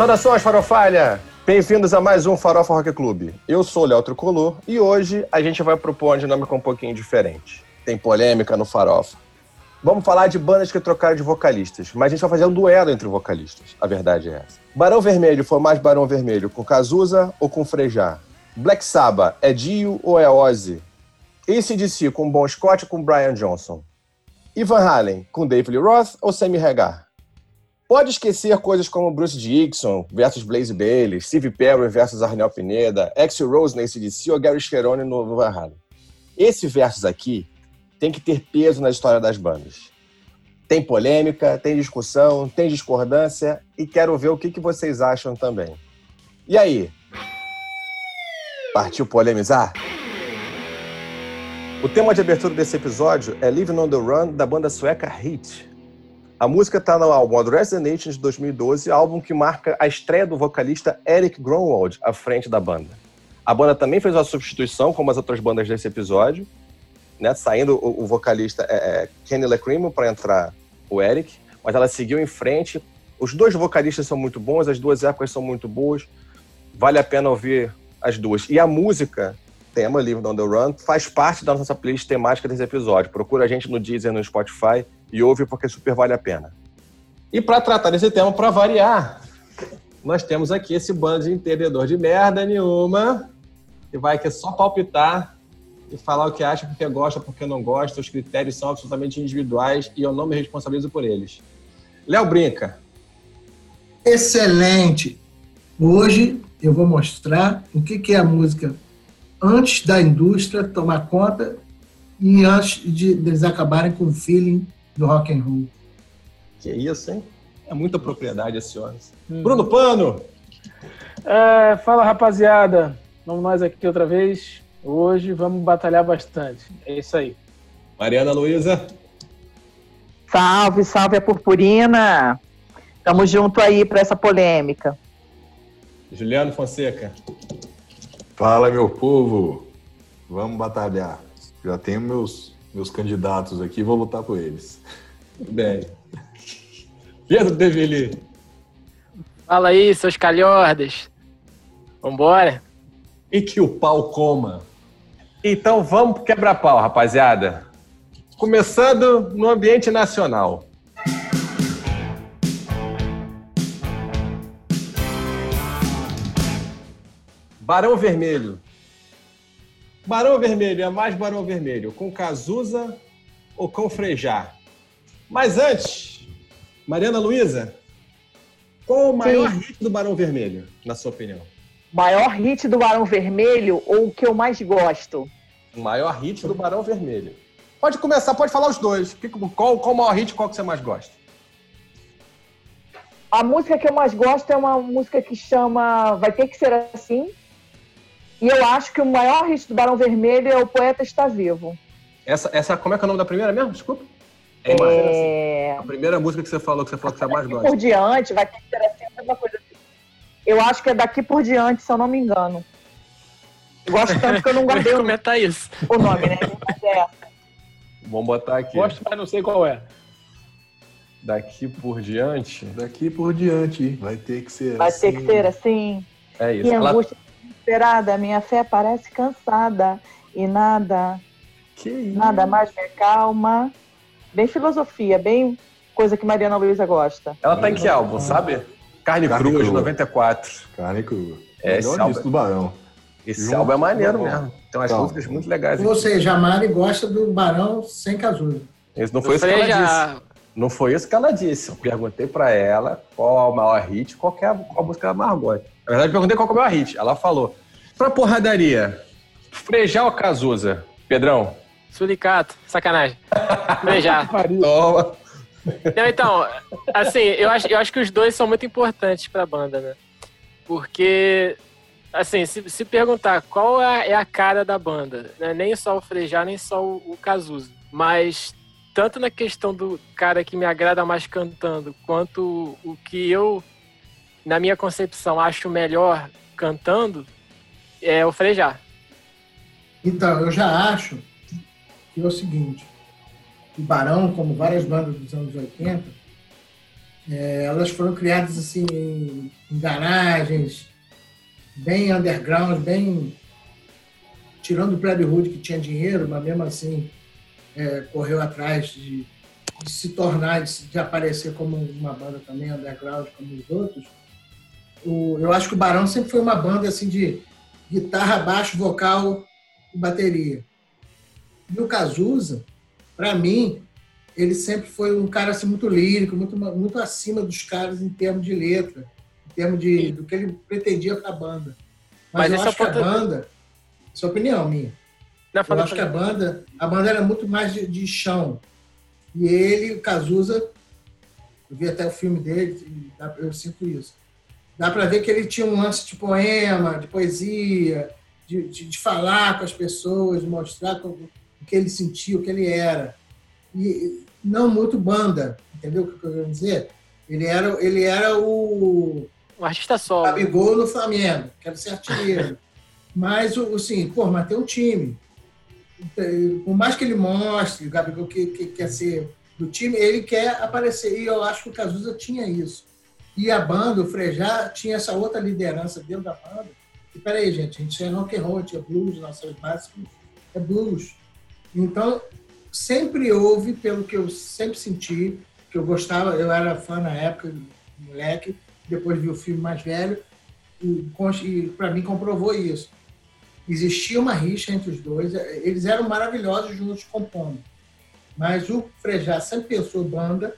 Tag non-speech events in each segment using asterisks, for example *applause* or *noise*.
Saudações, farofalha! Bem-vindos a mais um Farofa Rock Clube. Eu sou o Léo Tricolor e hoje a gente vai propor uma dinâmica um pouquinho diferente. Tem polêmica no Farofa. Vamos falar de bandas que trocaram de vocalistas, mas a gente vai fazer um duelo entre vocalistas. A verdade é essa. Barão Vermelho foi mais Barão Vermelho com Cazuza ou com Frejá? Black Sabbath é Dio ou é Ozzy? ACDC com Bon Scott ou com Brian Johnson? Ivan Halen com David Lee Roth ou Sammy Hagar? Pode esquecer coisas como Bruce Dixon versus Blaze Bailey, Steve Perry versus Arnel Pineda, Axl Rose na ACDC ou Gary Cherone no Van Halen. Esse versus aqui tem que ter peso na história das bandas. Tem polêmica, tem discussão, tem discordância e quero ver o que, que vocês acham também. E aí? Partiu polemizar? O tema de abertura desse episódio é Living on the Run, da banda sueca Hit. A música está no álbum Address the Nation de 2012, álbum que marca a estreia do vocalista Eric Grunwald à frente da banda. A banda também fez uma substituição, como as outras bandas desse episódio, né, saindo o, o vocalista é, é, Kenny Lacrimo para entrar o Eric, mas ela seguiu em frente. Os dois vocalistas são muito bons, as duas épocas são muito boas, vale a pena ouvir as duas. E a música, tema Living on the Run, faz parte da nossa playlist temática desse episódio. Procura a gente no Deezer, no Spotify e ouve porque super vale a pena. E para tratar desse tema, para variar, nós temos aqui esse bando de entendedor de merda nenhuma, que vai aqui só palpitar e falar o que acha, porque gosta, porque não gosta. Os critérios são absolutamente individuais e eu não me responsabilizo por eles. Léo Brinca. Excelente! Hoje eu vou mostrar o que é a música antes da indústria tomar conta e antes de eles acabarem com o feeling do rock and roll. Que isso, hein? É muita propriedade esse homem. Hum. Bruno Pano! É, fala, rapaziada. Vamos nós aqui outra vez. Hoje vamos batalhar bastante. É isso aí. Mariana Luísa. Salve, salve a purpurina. Tamo junto aí para essa polêmica. Juliano Fonseca. Fala, meu povo. Vamos batalhar. Já tenho meus, meus candidatos aqui, vou lutar por eles. Bem. *laughs* Pedro Develi. Fala aí, seus calhordas. Vambora. E que o pau coma. Então vamos pro quebra-pau, rapaziada. Começando no ambiente nacional. Barão Vermelho. Barão Vermelho é mais Barão Vermelho com Cazuza ou com Frejá? Mas antes, Mariana Luísa, qual o maior Sim. hit do Barão Vermelho, na sua opinião? Maior hit do Barão Vermelho ou o que eu mais gosto? O maior hit do Barão Vermelho. Pode começar, pode falar os dois. Qual, qual o maior hit qual que você mais gosta? A música que eu mais gosto é uma música que chama Vai Ter Que Ser Assim. E eu acho que o maior hit do Barão Vermelho é O Poeta Está Vivo. Essa, essa como é que é o nome da primeira mesmo? Desculpa. É... é... A primeira música que você falou, que você falou que você mais gosta. Por diante, vai ter que ser assim, alguma coisa assim. Eu acho que é daqui por diante, se eu não me engano. Eu gosto tanto que eu não *laughs* guardei o, tá isso. o nome, né? É. Vamos botar aqui. Gosto, mas não sei qual é. Daqui por diante. Daqui por diante. Vai ter que ser Vai assim. Vai ter que ser assim. É isso. E Ela... angústia desesperada, minha fé parece cansada. E nada. Que isso? Nada mais me calma. Bem filosofia, bem coisa que Mariana Luísa gosta. Ela tá em que álbum, sabe? Carne, Carne Crua, de 94. Carne Crua. É, esse álbum... do Barão. Esse Junto, álbum é maneiro mesmo. Tem umas então, músicas muito legais. Ou seja, a Mari gosta do Barão sem Cazuza. Isso não foi isso que ela disse. Não foi isso que ela disse. Eu perguntei pra ela qual é o maior hit, qual, é a, qual música ela mais gosta. Na verdade, eu perguntei qual é o maior hit. Ela falou. Pra porradaria, Frejá ou Cazuza? Pedrão? Sulicato. Sacanagem. Frejá. *laughs* Toma. Não, então, assim, eu acho, eu acho que os dois são muito importantes pra banda, né? Porque, assim, se, se perguntar qual é, é a cara da banda, né? nem só o Frejá, nem só o, o Cazuza, mas tanto na questão do cara que me agrada mais cantando, quanto o que eu, na minha concepção, acho melhor cantando, é o Frejá. Então, eu já acho que é o seguinte, o Barão, como várias bandas dos anos 80, É, elas foram criadas assim em, em garagens, bem underground, bem tirando o Plebe Hood que tinha dinheiro, mas mesmo assim é, correu atrás de, de se tornar, de, de, aparecer como uma banda também underground como os outros. O, eu acho que o Barão sempre foi uma banda assim de guitarra, baixo, vocal e bateria. E o Cazuza, para mim, ele sempre foi um cara assim, muito lírico, muito, muito acima dos caras em termos de letra, em termos de, do que ele pretendia para a banda. Mas, Mas eu acho que a banda, sua é opinião minha, Não, eu acho que a banda, a banda era muito mais de, de chão. E ele, o Cazuza, eu vi até o filme dele, eu sinto isso. Dá para ver que ele tinha um lance de poema, de poesia, de, de, de falar com as pessoas, de mostrar o que ele sentia, o que ele era. E não muito banda, entendeu o que eu quero dizer? Ele era, ele era o. Um artista solo. Gabigol no Flamengo, que era ser artilheiro. *laughs* mas, assim, pô, mas tem um time. Por mais que ele mostre, o Gabigol que, que quer ser do time, ele quer aparecer. E eu acho que o Cazuza tinha isso. E a banda, o Frejá, tinha essa outra liderança dentro da banda. E peraí, gente, a gente tinha rock and roll, tinha blues, nossas bases é blues. Então, sempre houve, pelo que eu sempre senti, que eu gostava, eu era fã na época, moleque, depois vi o filme mais velho, e, e para mim comprovou isso. Existia uma rixa entre os dois, eles eram maravilhosos juntos compondo. Mas o Frejá sempre pensou banda,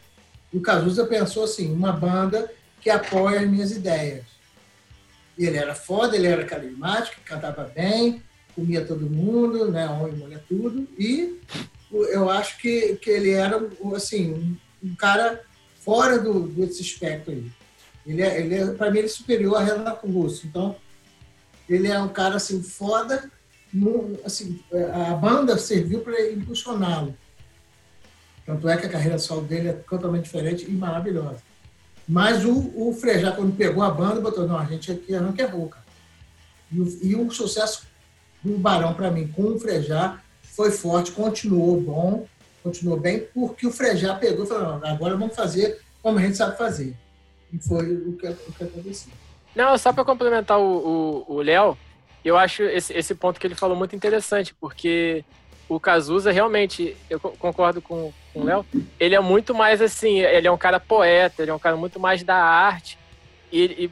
e o Cazuza pensou assim, uma banda que apoia as minhas ideias. Ele era foda, ele era carismático, cantava bem, comia todo mundo, né, homem, mulher, tudo, e eu acho que, que ele era assim um, um cara fora do, desse espectro aí. Ele é, ele é para mim ele é superior a Renato Russo. Então ele é um cara assim foda. No, assim, a banda serviu para impulsioná-lo. Tanto é que a carreira solo dele é totalmente diferente e maravilhosa. Mas o, o Frejá, quando pegou a banda, botou: não, a gente aqui arranca é boca. E o, e o sucesso do Barão, para mim, com o Frejá, foi forte, continuou bom, continuou bem, porque o Frejá pegou e falou, não, agora vamos fazer como a gente sabe fazer. E foi o que, o que aconteceu. Não, só para complementar o Léo, eu acho esse, esse ponto que ele falou muito interessante, porque o Cazuza realmente, eu concordo com, com o Léo, ele é muito mais assim, ele é um cara poeta, ele é um cara muito mais da arte, e, e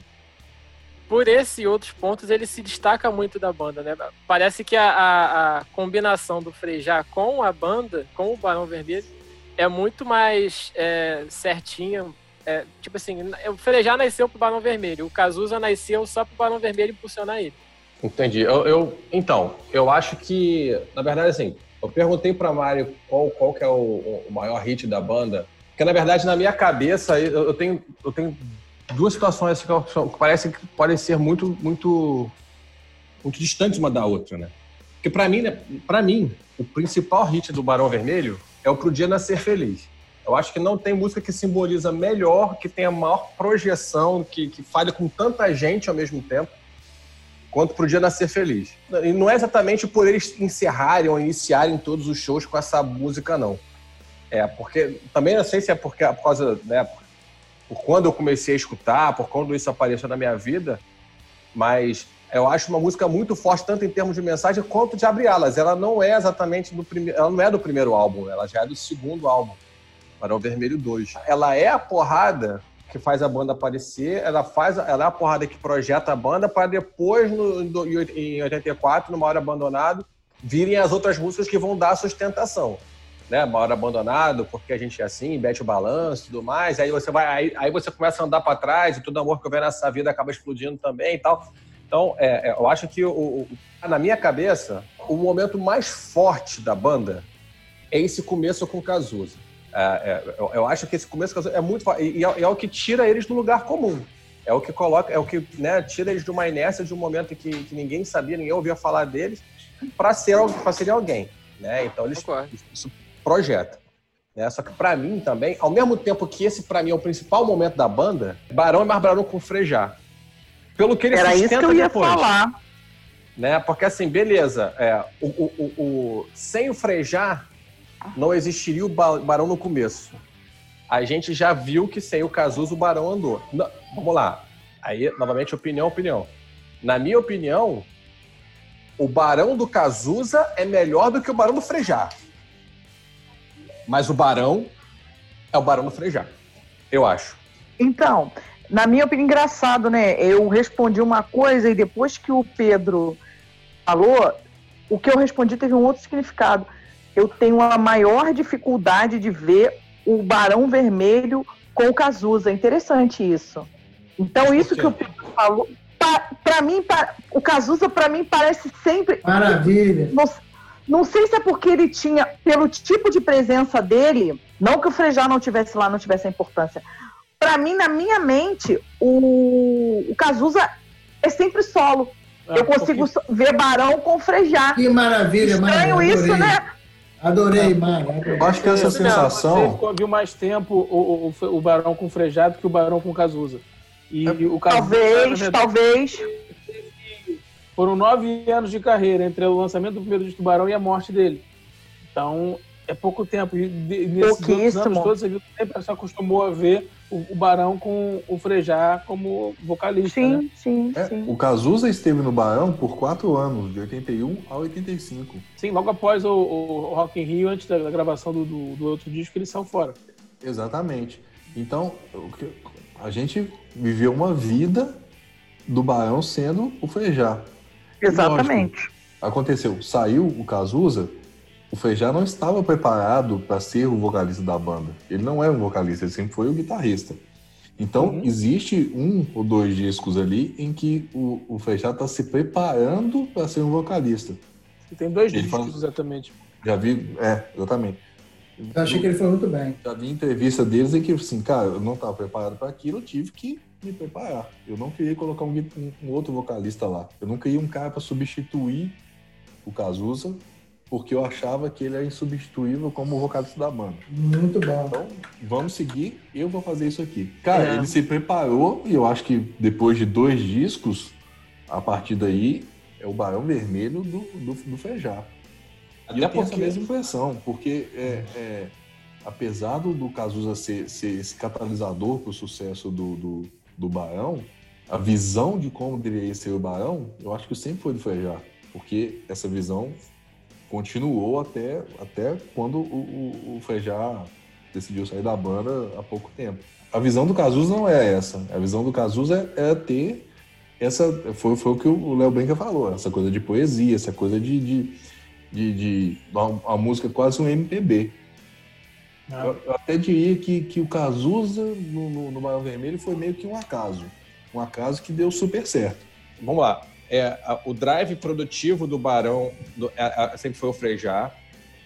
por esse e outros pontos, ele se destaca muito da banda, né? Parece que a, a, a combinação do Frejá com a banda, com o Barão Vermelho, é muito mais é, certinha. É, tipo assim, o Frejá nasceu pro Barão Vermelho, o Cazuza nasceu só pro Barão Vermelho impulsionar ele. Entendi. Eu, eu, então, eu acho que, na verdade, assim, eu perguntei para Mário qual, qual que é o, o, maior hit da banda, porque, na verdade, na minha cabeça, eu, eu tenho, eu tenho duas situações que parecem que podem ser muito, muito, muito distantes uma da outra, né? Porque para mim, né, para mim, o principal hit do Barão Vermelho é o Pro Dia Nascer Feliz. Eu acho que não tem música que simboliza melhor, que tenha maior projeção, que, que fale com tanta gente ao mesmo tempo, quanto Pro Dia Nascer Feliz. E não é exatamente por eles encerrarem ou iniciarem todos os shows com essa música, não. É, porque também não sei se é porque, por causa, né, por quando eu comecei a escutar, por quando isso apareceu na minha vida, mas eu acho uma música muito forte, tanto em termos de mensagem quanto de abrir alas. Ela não é exatamente do primeiro, ela não é do primeiro álbum, ela já é do segundo álbum, o Vermelho 2. Ela é a porrada que faz a banda aparecer, ela faz, ela é a porrada que projeta a banda para depois, no, em 84, numa hora abandonado, virem as outras músicas que vão dar sustentação né, uma hora abandonado, porque a gente é assim, mete o balanço e tudo mais, aí você vai, aí, aí você começa a andar para trás e todo amor que houver nessa vida acaba explodindo também e tal. Então, é, é, eu acho que, o, o, na minha cabeça, o momento mais forte da banda é esse começo com o Cazuza. É, é, eu, eu, acho que esse começo o é muito e, é, é, o que tira eles do lugar comum. É o que coloca, é o que né, tira eles de uma inércia, de um momento que, que ninguém sabia, ninguém ouvia falar deles, para ser, ser alguém. Né? Então, eles, isso projeta. Né? Só que para mim também, ao mesmo tempo que esse para mim é o principal momento da banda, Barão é mais Barão com Frejá. Pelo que ele Era isso que eu ia depois. falar. Né? Porque assim, beleza, é, o, o, o, sem o Frejá não existiria o Barão no começo. a gente já viu que sem o Cazuza o Barão andou. Não, vamos lá. Aí, novamente, opinião, opinião. Na minha opinião, o Barão do Cazuza é melhor do que o Barão do Frejá. Mas o Barão é o Barão do Frejá. Eu acho. Então, na minha opinião, engraçado, né? Eu respondi uma coisa e depois que o Pedro falou, o que eu respondi teve um outro significado. Eu tenho a maior dificuldade de ver o Barão Vermelho com o Cazuza. Interessante isso. Então, isso que o Pedro falou, para mim, pra, o Cazuza, para mim, parece sempre. Maravilha. Não, não, sei se é porque ele tinha, pelo tipo de presença dele, não que o Frejá não tivesse lá, não tivesse a importância. Para mim, na minha mente, o, o Cazuza é sempre solo. Ah, Eu consigo porque... ver Barão com Frejá. Que maravilha, Estranho Mara, isso, né? Adorei, Mara. Eu acho que essa sensação. Você viu mais tempo o, o, o Barão com Frejá do que o Barão com Cazuza. E é, o talvez, verdade, talvez. Foram nove anos de carreira entre o lançamento do primeiro de Tubarão e a morte dele. Então, é pouco tempo. E nesses anos todos, você viu que sempre se acostumou a ver o, o, Barão com o Frejá como vocalista. Sim, né? sim, é, sim. O Cazuza esteve no Barão por quatro anos, de 81 a 85. Sim, logo após o, o Rock in Rio, antes da, da gravação do, do, do, outro disco, eles saiu fora. Exatamente. Então, a gente viveu uma vida do Barão sendo o Frejá. Exatamente. Lógico, aconteceu, saiu o Cazuza, o Frejá não estava preparado para ser o vocalista da banda. Ele não é um vocalista, ele sempre foi o guitarrista. Então, uhum. existe um ou dois discos ali em que o, o Frejá está se preparando para ser um vocalista. E tem dois ele discos, fala, exatamente. Já vi, é, exatamente. Eu achei que ele foi muito bem. Já vi entrevista deles em que, assim, cara, eu não estava preparado para aquilo, eu tive que me preparar. Eu não queria colocar um, um outro vocalista lá. Eu não queria um cara para substituir o Cazuza, porque eu achava que ele era insubstituível como vocalista da banda. Muito bom. Então, vamos seguir, eu vou fazer isso aqui. Cara, é. ele se preparou e eu acho que depois de dois discos, a partir daí, é o Barão Vermelho do, do, do Feijá. Até eu tenho porque... essa mesma impressão, porque é, é, apesar do, do Cazuza ser, ser esse catalisador para o sucesso do, do, do, Barão, a visão de como deveria ser o Barão, eu acho que sempre foi do Frejá, porque essa visão continuou até, até quando o, o, o Frejá decidiu sair da banda há pouco tempo. A visão do Cazuza não é essa. A visão do Cazuza é, é ter essa. Foi, foi o que o Léo Benca falou, essa coisa de poesia, essa coisa de, de de, de uma, música quase um MPB. Ah. Eu, eu, até diria que, que o Cazuza no, no, no Barão Vermelho foi meio que um acaso. Um acaso que deu super certo. Vamos lá. É, a, o drive produtivo do Barão do, a, a, sempre foi o Frejá.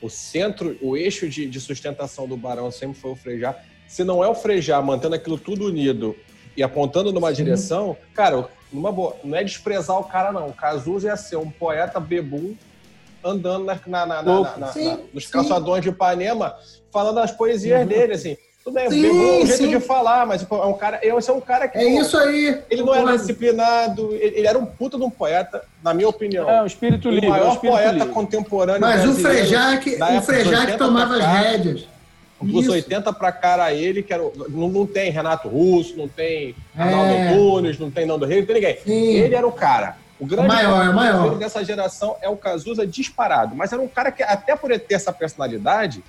O centro, o eixo de, de, sustentação do Barão sempre foi o Frejá. Se não é o Frejá mantendo aquilo tudo unido e apontando numa Sim. direção, cara, numa boa, não é desprezar o cara, não. O Cazuza ia ser um poeta bebum andando na, na, na, na nos calçadões de Ipanema, falando as poesias uhum. dele, assim. Tudo bem, sim, um jeito sim. de falar, mas é um cara, esse é um cara que. É pô, isso aí. Ele não era disciplinado, ele, ele, era um puta de um poeta, na minha opinião. É, um espírito livre. O maior é um poeta livre. contemporâneo. Mas o Frejac, o Frejac tomava as rédeas. Dos 80 para cara ele, que era, não, não tem Renato Russo, não tem Arnaldo é. Nunes, não tem Nando Rei, não tem ninguém. Ele era o cara. O grande maior, é maior. dessa geração é o Cazuza disparado. Mas era um cara que, até por ter essa personalidade,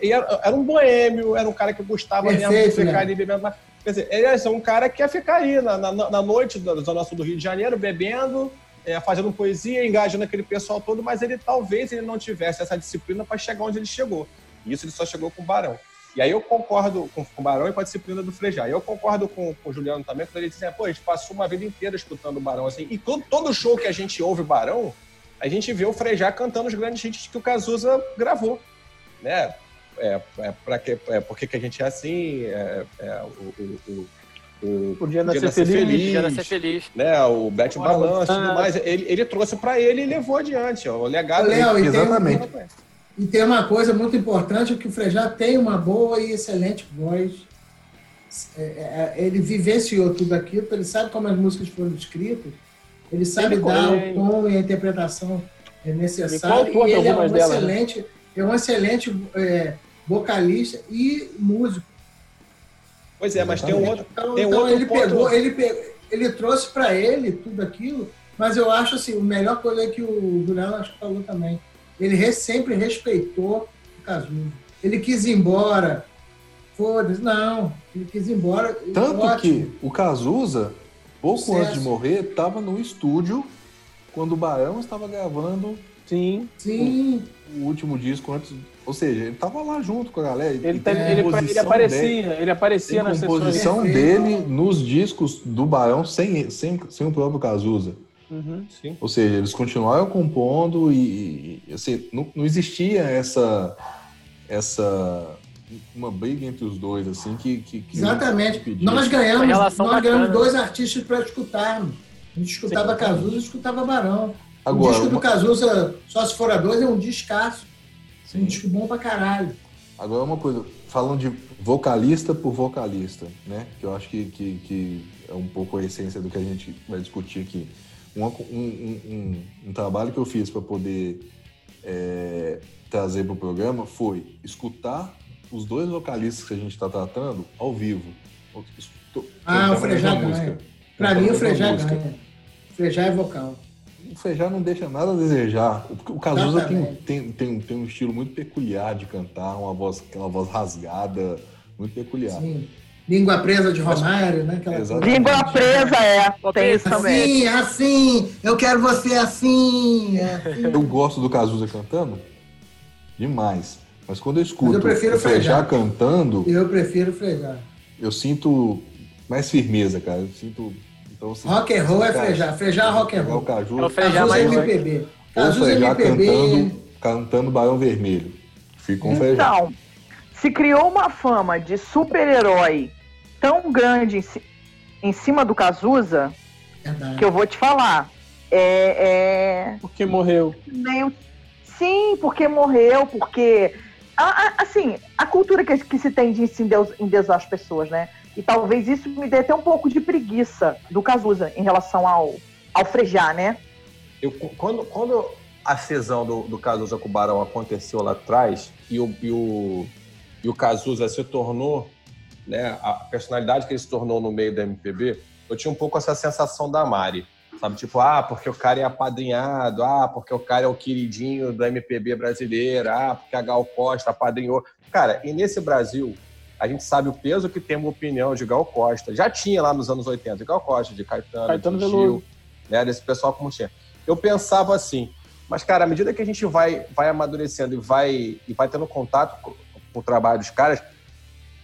era, era, um boêmio, era um cara que gostava Perfeito, mesmo de ficar né? ali bebendo. Quer dizer, ele era um cara que ia ficar aí na, na, na noite da Zona Sul do Rio de Janeiro, bebendo, é, fazendo poesia, engajando aquele pessoal todo, mas ele talvez ele não tivesse essa disciplina para chegar onde ele chegou. E isso ele só chegou com o Barão. E aí eu concordo com, com o Barão e com a disciplina do Frejá. Eu concordo com, com o Juliano também, quando ele diz assim, pô, a gente passou uma vida inteira escutando o Barão, assim, e todo, todo show que a gente ouve o Barão, a gente vê o Frejá cantando os grandes hits que o Cazuza gravou, né? É, é, pra que, é, por que, a gente é assim, é, é o, o, o o Podia Nascer, nascer Feliz, feliz Podia Nascer Feliz. Né, o Bet Balanço e tudo mais. Ele, ele trouxe para ele e levou adiante. Ó, o legado Léo, dele. Exatamente. Tem, e tem uma coisa muito importante, que o Frejá tem uma boa e excelente voz. É, é, ele vivenciou tudo aquilo, ele sabe como as músicas foram escritas, ele sabe ele dar o tom e a interpretação necessária. E ele é um, excelente, é um excelente é, vocalista e músico. Pois é, mas tem um outro. Então, tem um então outro ele, ponto. pegou, ele, pegou, ele trouxe para ele tudo aquilo, mas eu acho assim, a melhor coisa é que o Durão acho que falou também. Ele re, sempre respeitou o Cazuza. Ele quis ir embora. Foda-se, não. Ele quis ir embora. Tanto ótimo. que o Cazuza, pouco Sucesso. antes de morrer, estava no estúdio quando o Barão estava gravando Sim. Sim, o último disco antes. Ou seja, ele estava lá junto com a galera. Ele, tem ele, composição ele aparecia, dele- ele aparecia nas sessões. composição dele nos discos do Barão sem, sem, sem o próprio Cazuza. Uhum. Sim. Ou seja, eles continuaram compondo e, e, assim, não, não existia essa essa uma briga entre os dois assim que, que, que exatamente. Nós ganhamos, relação nós ganhamos bacana. dois artistas para escutarmos. A gente escutava Sim. Cazuza e escutava Barão. o Agora, disco do uma- Cazuza, Só se for a dois, é um descasso. Um Sim. disco bom pra caralho. Agora uma coisa, falando de vocalista por vocalista, né? Que eu acho que, que, que é um pouco a essência do que a gente vai discutir aqui. Um, um, um, um- um trabalho que eu fiz para poder é, trazer para o programa foi escutar os dois vocalistas que a gente está tratando ao vivo. Estou- Ah, o Frejá ganha. Cantando mim, o Frejá ganha. Frejá é vocal. O Frejá não deixa nada a desejar. O, o Cazuza tem, tem, tem, tem um estilo muito peculiar de cantar, uma voz, aquela voz rasgada, muito peculiar. Sim. Língua presa de Romário, né? Aquela Exatamente. Língua presa, é. Tem isso Pedro, também. Assim, assim, eu quero você assim. é assim. Eu gosto do Cazuza cantando demais. Mas quando eu escuto Mas eu prefiro o Frejá. cantando, Eu prefiro Frejá. eu sinto mais firmeza, cara. Eu sinto. Então, assim, Rock and roll é. Frejá é rock and roll. O Caju, É o é mais MPB. ou é Frejá MPB. cantando, cantando Barão Vermelho. Fica o Frejá. Então, se criou uma fama de super-herói tão grande em, em cima do Cazuza, Verdade. que eu vou te falar. É, é Porque morreu. meio. Sim, porque morreu, porque. a- a- assim, a cultura que, que se tem de se endeusar as pessoas, né? E talvez isso me dê até um pouco de preguiça do Cazuza em relação ao, ao Frejá, né? Eu, quando, quando a cisão do, do Cazuza com o Barão aconteceu lá atrás e o, e o, e o Cazuza se tornou, né, a personalidade que ele se tornou no meio da MPB, eu tinha um pouco essa sensação da Mari. Sabe, tipo, ah, porque o cara é apadrinhado, ah, porque o cara é o queridinho da MPB brasileira, ah, porque a Gal Costa apadrinhou. Cara, e nesse Brasil, a gente sabe o peso que tem uma opinião de Gal Costa. Já tinha lá nos anos 80, de Gal Costa, de Caetano, Caetano de. Gil, né, desse pessoal como tinha. Eu pensava assim, mas, cara, à medida que a gente vai, vai amadurecendo e vai, e vai tendo contato com, com o trabalho dos caras,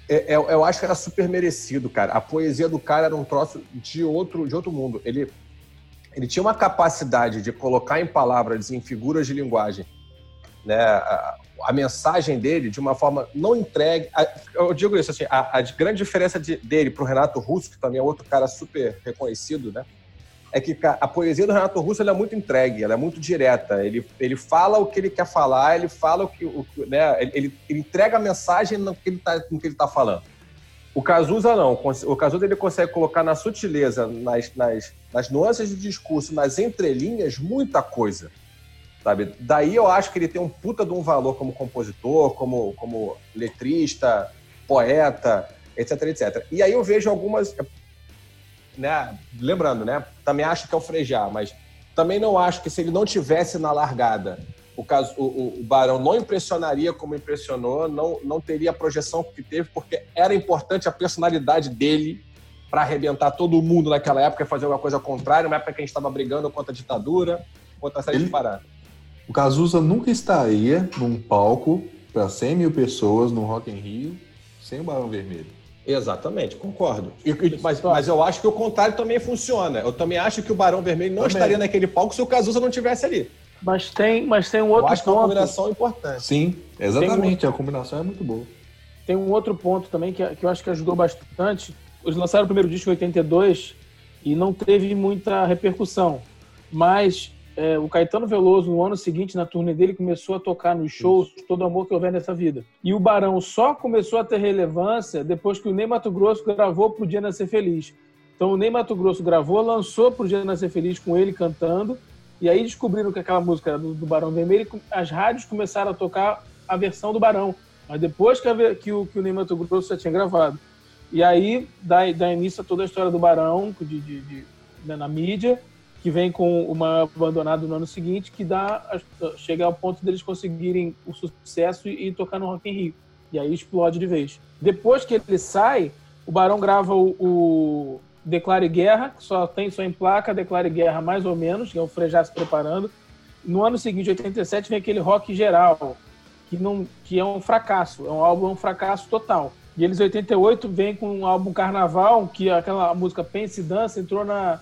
é- é- eu acho que era super merecido, cara. A poesia do cara era um troço de outro, de outro mundo. Ele, ele tinha uma capacidade de colocar em palavras, em figuras de linguagem, né, a, mensagem dele de uma forma não entregue. eu digo isso assim, a, a grande diferença de- dele para o Renato Russo, que também é outro cara super reconhecido, né? É que a poesia do Renato Russo é muito entregue, ela é muito direta. Ele, ele fala o que ele quer falar, ele fala o que, o, né? Ele, ele- entrega a mensagem no que ele está tá falando. O Cazuza não. O Cazuza ele consegue colocar na sutileza, nas, nas, nas nuances do discurso, nas entrelinhas, muita coisa. Sabe? Daí eu acho que ele tem um puta de um valor como compositor, como, como letrista, poeta, etc, etc. E aí eu vejo algumas. Né, lembrando, né? Também acho que é o Frejá, mas também não acho que se ele não tivesse na largada, o, caso, o, o- o Barão não impressionaria como impressionou, não, não teria a projeção que teve, porque era importante a personalidade dele para arrebentar todo mundo naquela época e fazer alguma coisa contrária, uma época que a gente estava brigando contra a ditadura, contra a série Ele- de paradas. O Cazuza nunca estaria num palco para 100 mil pessoas no Rock in Rio sem o Barão Vermelho. Exatamente, concordo. E- e- mas, mas eu acho que o contrário também funciona. Eu também acho que o Barão Vermelho não Também. estaria naquele palco se o Cazuza não tivesse ali. Mas tem, mas tem um eu outro acho que é uma ponto. combinação importante. Sim, exatamente. A combinação é muito boa. Tem um outro ponto também que, que eu acho que ajudou bastante. Eles lançaram o primeiro disco em 82 e não teve muita repercussão. Mas é, o Caetano Veloso, no ano seguinte, na turnê dele, começou a tocar nos shows Todo Amor Que Houver Nessa Vida. E o Barão só começou a ter relevância depois que o Ney Mato Grosso gravou pro Dia Nascer Feliz. Então o Ney Mato Grosso gravou, lançou pro Dia Nascer Feliz com ele cantando. E aí descobriram que aquela música era do, do Barão Vermelho e as rádios começaram a tocar a versão do Barão. Mas depois que, a que o, que o Ney Mato Grosso já tinha gravado. E aí dá, dá início a toda a história do Barão de, de, de né, na mídia, que vem com uma abandonado no ano seguinte, que dá chega ao ponto deles conseguirem o sucesso e, e tocar no Rock in Rio. E aí explode de vez. Depois que ele sai, o Barão grava o, o Declare Guerra, que só tem só em placa, Declare Guerra mais ou menos, que é o Frejá se preparando. No ano seguinte, 87, vem aquele rock geral, que, não, que é um fracasso, é um álbum é um fracasso total. E eles, em 88, vem com um álbum Carnaval, que aquela música Pense e Dança entrou na,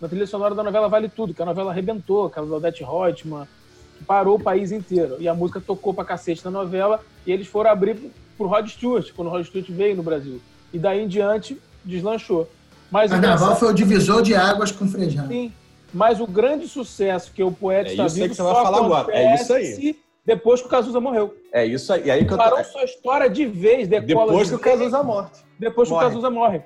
na trilha sonora da novela Vale Tudo, que a novela arrebentou, aquela da Odete Reutemann, que parou o país inteiro. E a música tocou pra cacete na novela, e eles foram abrir pro Rod Stewart, quando o Rod Stewart veio no Brasil. E daí em diante, deslanchou. Mas Carnaval foi o divisor de águas com Frejá. Sim, mas o grande sucesso que o poeta é está vivo que você vai falar agora. É isso aí. Depois que o Cazuza morreu. É isso aí. E aí que eu tô... sua história de vez decola Depois de que o Cazuza morre. Depois morre. que o Cazuza morre.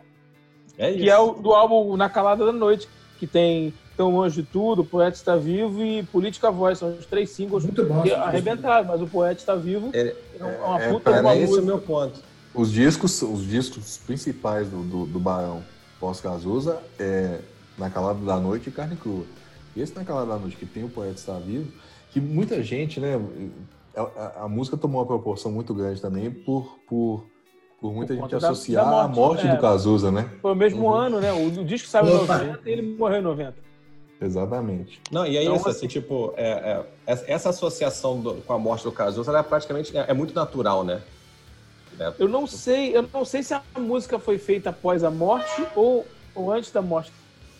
É isso. Que é o do álbum Na Calada da Noite, que tem Tão Longe de Tudo, O Poeta Está Vivo e Política Voz. São os três singles Muito bom, que arrebentaram, mas o Poeta Está Vivo é, é uma é, puta é, cara, esse é o meu ponto. Os discos, os discos principais do, do, do Barão pós-Cazuza é Na Calada da Noite e Carne Crua. E esse Na Calada da Noite, que tem o Poeta Está Vivo, que muita gente, né, a, a, música tomou uma proporção muito grande também por, por, por muita por gente associar da, da morte, a morte é, do Cazuza, né? Foi o mesmo uhum. ano, né? O, o disco saiu em 90 e ele morreu em 90. Exatamente. Não, e é então, isso, assim, assim tipo, é, é, essa associação do, com a morte do Cazuza, ela é praticamente, é, é muito natural, né? É. Eu não sei, eu não sei se a música foi feita após a morte ou, ou antes da morte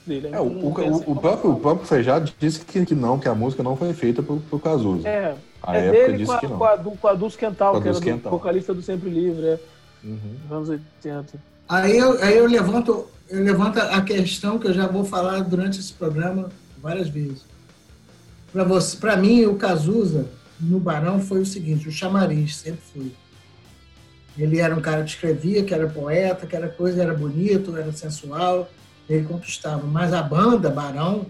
dele. É, o, o, o, próprio, o próprio Frejá disse que, que não, que a música não foi feita por, por Cazuza. É, a é época dele disse com a, que não. Com a, com a Dulce Quental, que era Quental. vocalista do Sempre Livre, é. Uhum. Anos 80. Aí eu, aí eu levanto eu levanto a questão que eu já vou falar durante esse programa várias vezes. Para você, para mim, o Cazuza no Barão foi o seguinte: o chamariz sempre foi. Ele era um cara que escrevia, que era poeta, que era coisa, era bonito, era sensual, ele conquistava. Mas a banda Barão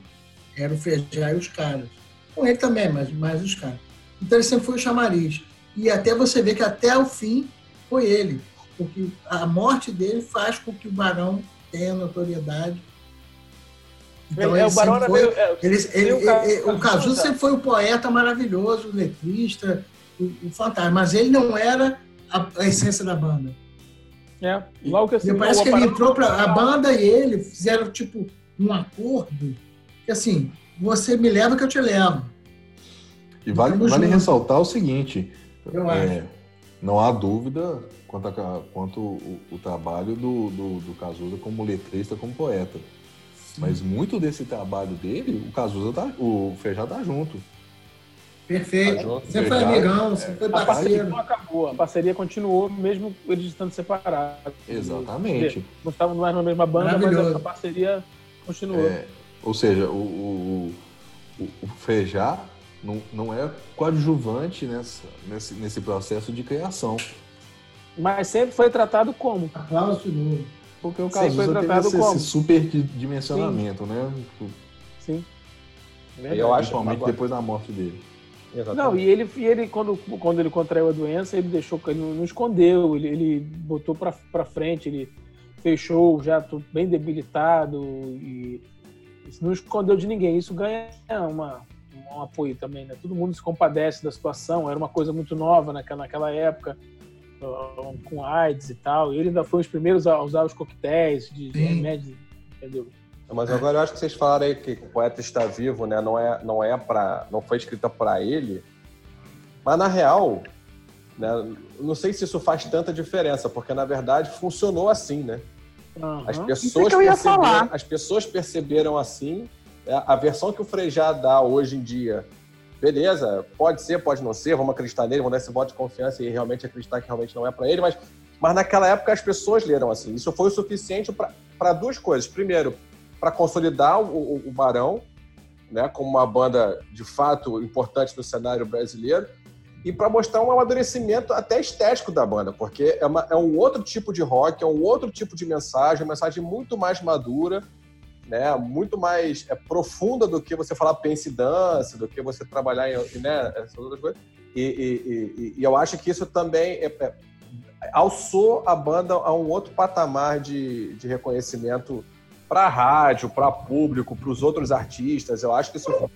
era o Feijão e os caras. Com ele também, mas mais os caras. Então ele sempre foi o chamariz. E até você vê que até o fim foi ele. Porque a morte dele faz com que o Barão tenha notoriedade. Então, ele, é, o Barão foi, meio, é, ele, ele, ele, o Cazuza sempre foi um poeta maravilhoso, o letrista, o, o fantasma, mas ele não era a, a essência da banda. É, logo que assim, parece que ele entrou para a banda e ele fizeram tipo um acordo que assim, você me leva que eu te levo. E vale, vale ressaltar o seguinte: é, não há dúvida quanto, a, quanto o, o, trabalho do, do, do Cazuza como letrista, como poeta. Sim. Mas muito desse trabalho dele, o Cazuza tá, o Feijá tá junto. Perfeito. Você foi amigão, você é. foi parceiro. A parceria não acabou, a parceria continuou, mesmo eles estando separados. Exatamente. Não estavam mais na mesma banda, mas a parceria continuou. É, ou seja, o, o, o Frejá não, não é coadjuvante nessa, nesse, nesse processo de criação. Mas sempre foi tratado como? Aplauso de novo. Porque o Cazuza foi tratado esse, como? esse superdimensionamento, Sim. né? Sim. Verdade. Eu acho, Principalmente depois da morte dele. Exatamente. Não, e ele, e ele quando, quando ele contraiu a doença, ele deixou, ele não, escondeu, ele, ele botou para frente, ele fechou já bem debilitado e não escondeu de ninguém. Isso ganha uma, um apoio também, né? Todo mundo se compadece da situação, era uma coisa muito nova naquela, naquela época, com AIDS e tal. E ele ainda foi um dos primeiros a usar os coquetéis de, de remédio, entendeu? Mas agora eu acho que vocês falaram aí que o poeta está vivo, né? Não é, não é para, não foi escrita para ele. Mas na real, né? Não sei se isso faz tanta diferença, porque na verdade funcionou assim, né? Uhum. As pessoas perceberam, as pessoas perceberam assim. É, a versão que o Frejá dá hoje em dia, beleza, pode ser, pode não ser, vamos acreditar nele, vamos dar esse voto de confiança e realmente acreditar que realmente não é para ele, mas, mas naquela época as pessoas leram assim. Isso foi o suficiente para duas coisas. Primeiro, para consolidar o, o, Barão, né, como uma banda de fato importante no cenário brasileiro, e para mostrar um amadurecimento até estético da banda, porque é, uma, é, um outro tipo de rock, é um outro tipo de mensagem, uma mensagem muito mais madura, né, muito mais é, profunda do que você falar pense dance, do que você trabalhar em né, essas outras coisas. E, e, e, e eu acho que isso também é, é alçou a banda a um outro patamar de, de reconhecimento para rádio, para público, para os outros artistas. Eu acho que isso,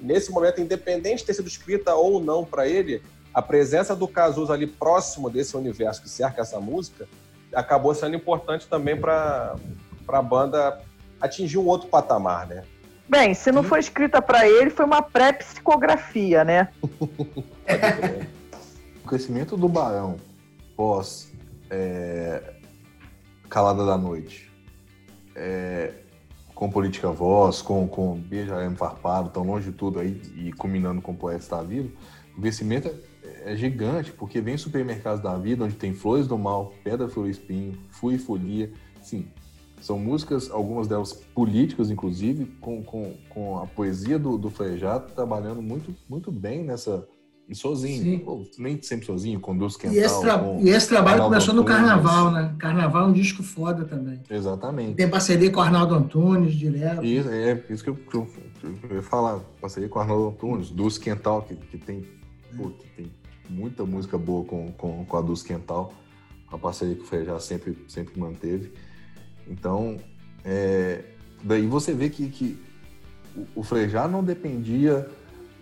nesse momento, independente de ter sido escrita ou não para ele, a presença do Cazuza ali próximo desse universo que cerca essa música acabou sendo importante também para a banda atingir um outro patamar, né? Bem, se não foi escrita para ele, foi uma pré-psicografia, né? *laughs* o crescimento do Barão pós é, Calada da Noite é, com Política Voz, com, com Beijarame Farpado, tão longe de tudo aí, e combinando com o Poeta Está Vivo, o investimento é, é gigante, porque vem supermercados da vida, onde tem Flores do Mal, Pedra, Flor Espinho, Fui e Folia, sim, são músicas, algumas delas políticas, inclusive, com, com, com a poesia do, do Frejá trabalhando muito, muito bem nessa, e sozinho, Pô, nem sempre sozinho, conduz quem e esse, tra e esse trabalho começou no Carnaval, né? Carnaval é um disco foda também. Exatamente. Tem parceria com o Arnaldo Antunes, direto. Isso, é, isso que eu, que eu, eu ia falar. Parceria com o Arnaldo Antunes, Dulce Quental, que, que, tem, pô, que tem muita música boa com, com, com a Dulce Quental. A parceria que o Frejá sempre, sempre manteve. Então, é, daí você vê que, que o, o Frejá não dependia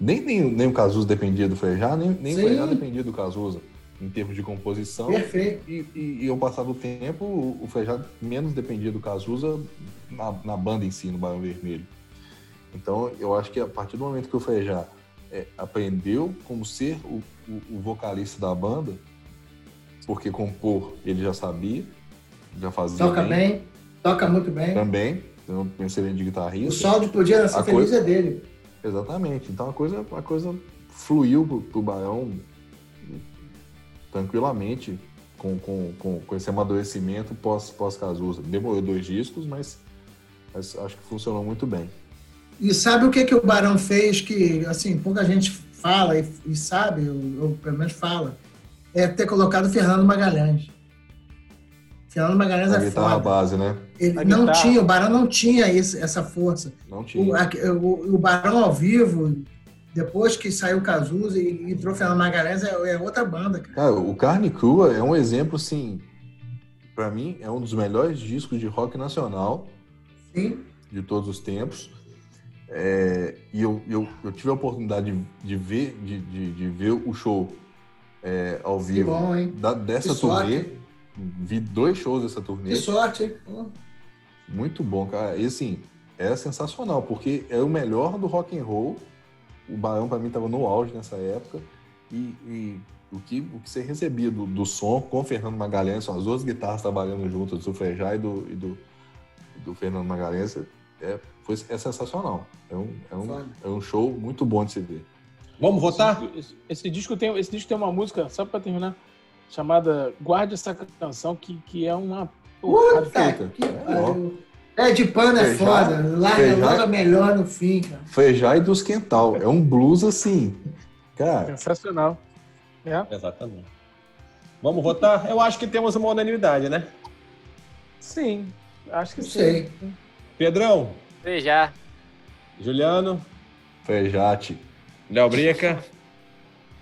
nem, nem, nem o Cazuza dependia do Frejá, nem, nem o Frejá dependia do Cazuza em termos de composição. Perfeito. E, e, e ao passar do tempo, o, o Frejá menos dependia do Cazuza na, na, banda em si, no Barão Vermelho. Então, eu acho que a partir do momento que o Frejá é, aprendeu como ser o, o, o, vocalista da banda, porque compor ele já sabia, já fazia. Toca bem, bem toca muito bem. Também, um excelente guitarrista. O sol podia nascer feliz coisa... é dele. Exatamente. Então a coisa, a coisa fluiu pro, pro Barão tranquilamente com, com, com, com esse amadurecimento pós, pós-Cazuza. Demorou dois discos, mas, mas, acho que funcionou muito bem. E sabe o que, que o Barão fez que, assim, pouca gente fala e, e sabe, ou, ou, pelo menos fala, é ter colocado Fernando Magalhães. Fernando Magalhães a é guitarra foda. base, né? Ele não tinha, o Barão não tinha esse, essa força. Não tinha. O, o, o, Barão ao vivo, depois que saiu o Cazuza e entrou o Fernando Magalhães, é, é, outra banda, cara. cara. o Carne Crua é um exemplo, assim, para mim, é um dos melhores discos de rock nacional Sim. de todos os tempos. É, e eu, eu, eu, tive a oportunidade de, de ver, de, de, de, ver o show é, ao vivo bom, da, dessa que turnê. Sorte vi dois shows dessa turnê. Que sorte, hein? Muito bom, cara. E assim, é sensacional, porque é o melhor do rock and roll. O Barão, para mim, estava no auge nessa época. E, e, o, que, o que você recebia do, do som com o Fernando Magalhães, são as duas guitarras trabalhando juntas, do Frejá e do, e do, do Fernando Magalhães, é, foi, é sensacional. É um, é, um, é um show muito bom de se ver. Vamos votar? Esse, esse, disco tem, esse disco tem uma música, só para terminar, chamada Guarde essa canção, que, que é uma porrada que é, de pano é foda. Larga logo melhor no fim, cara. Feijai dos Quental. É um blues assim. Cara. Sensacional. É. Exatamente. Vamos votar? Eu acho que temos uma unanimidade, né? Sim, acho que sim. Sei. Pedrão. Feijá. Juliano. Feijate. Léo Brica.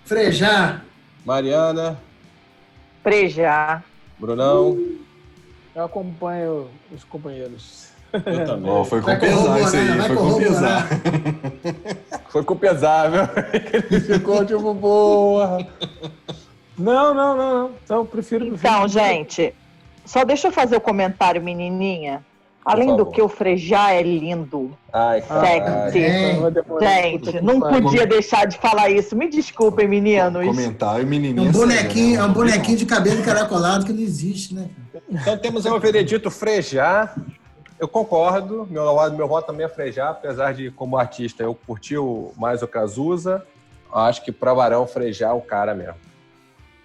Frejá. Mariana. Prejar. Brunão. Eu acompanho os companheiros. Eu também. Oh, foi com pesar isso aí, foi com pesar. foi com pesar, viu? Ele ficou tipo, boa. Não, não, não, não. Então, eu prefiro, prefiro. Então, gente, só deixa eu fazer o um comentário, menininha. Além do que o Frejá é lindo. Ai, sexy. Gente, não podia deixar de falar isso. Me desculpem, meninos. Comentário, menininha. É um bonequinho, é um bonequinho de cabelo encaracolado que não existe, né? Então temos um veredito Frejá. Eu concordo. Meu, meu voto também é Frejá, apesar de, como artista, eu curti mais o Cazuza. Acho que para Barão Frejá é o cara mesmo.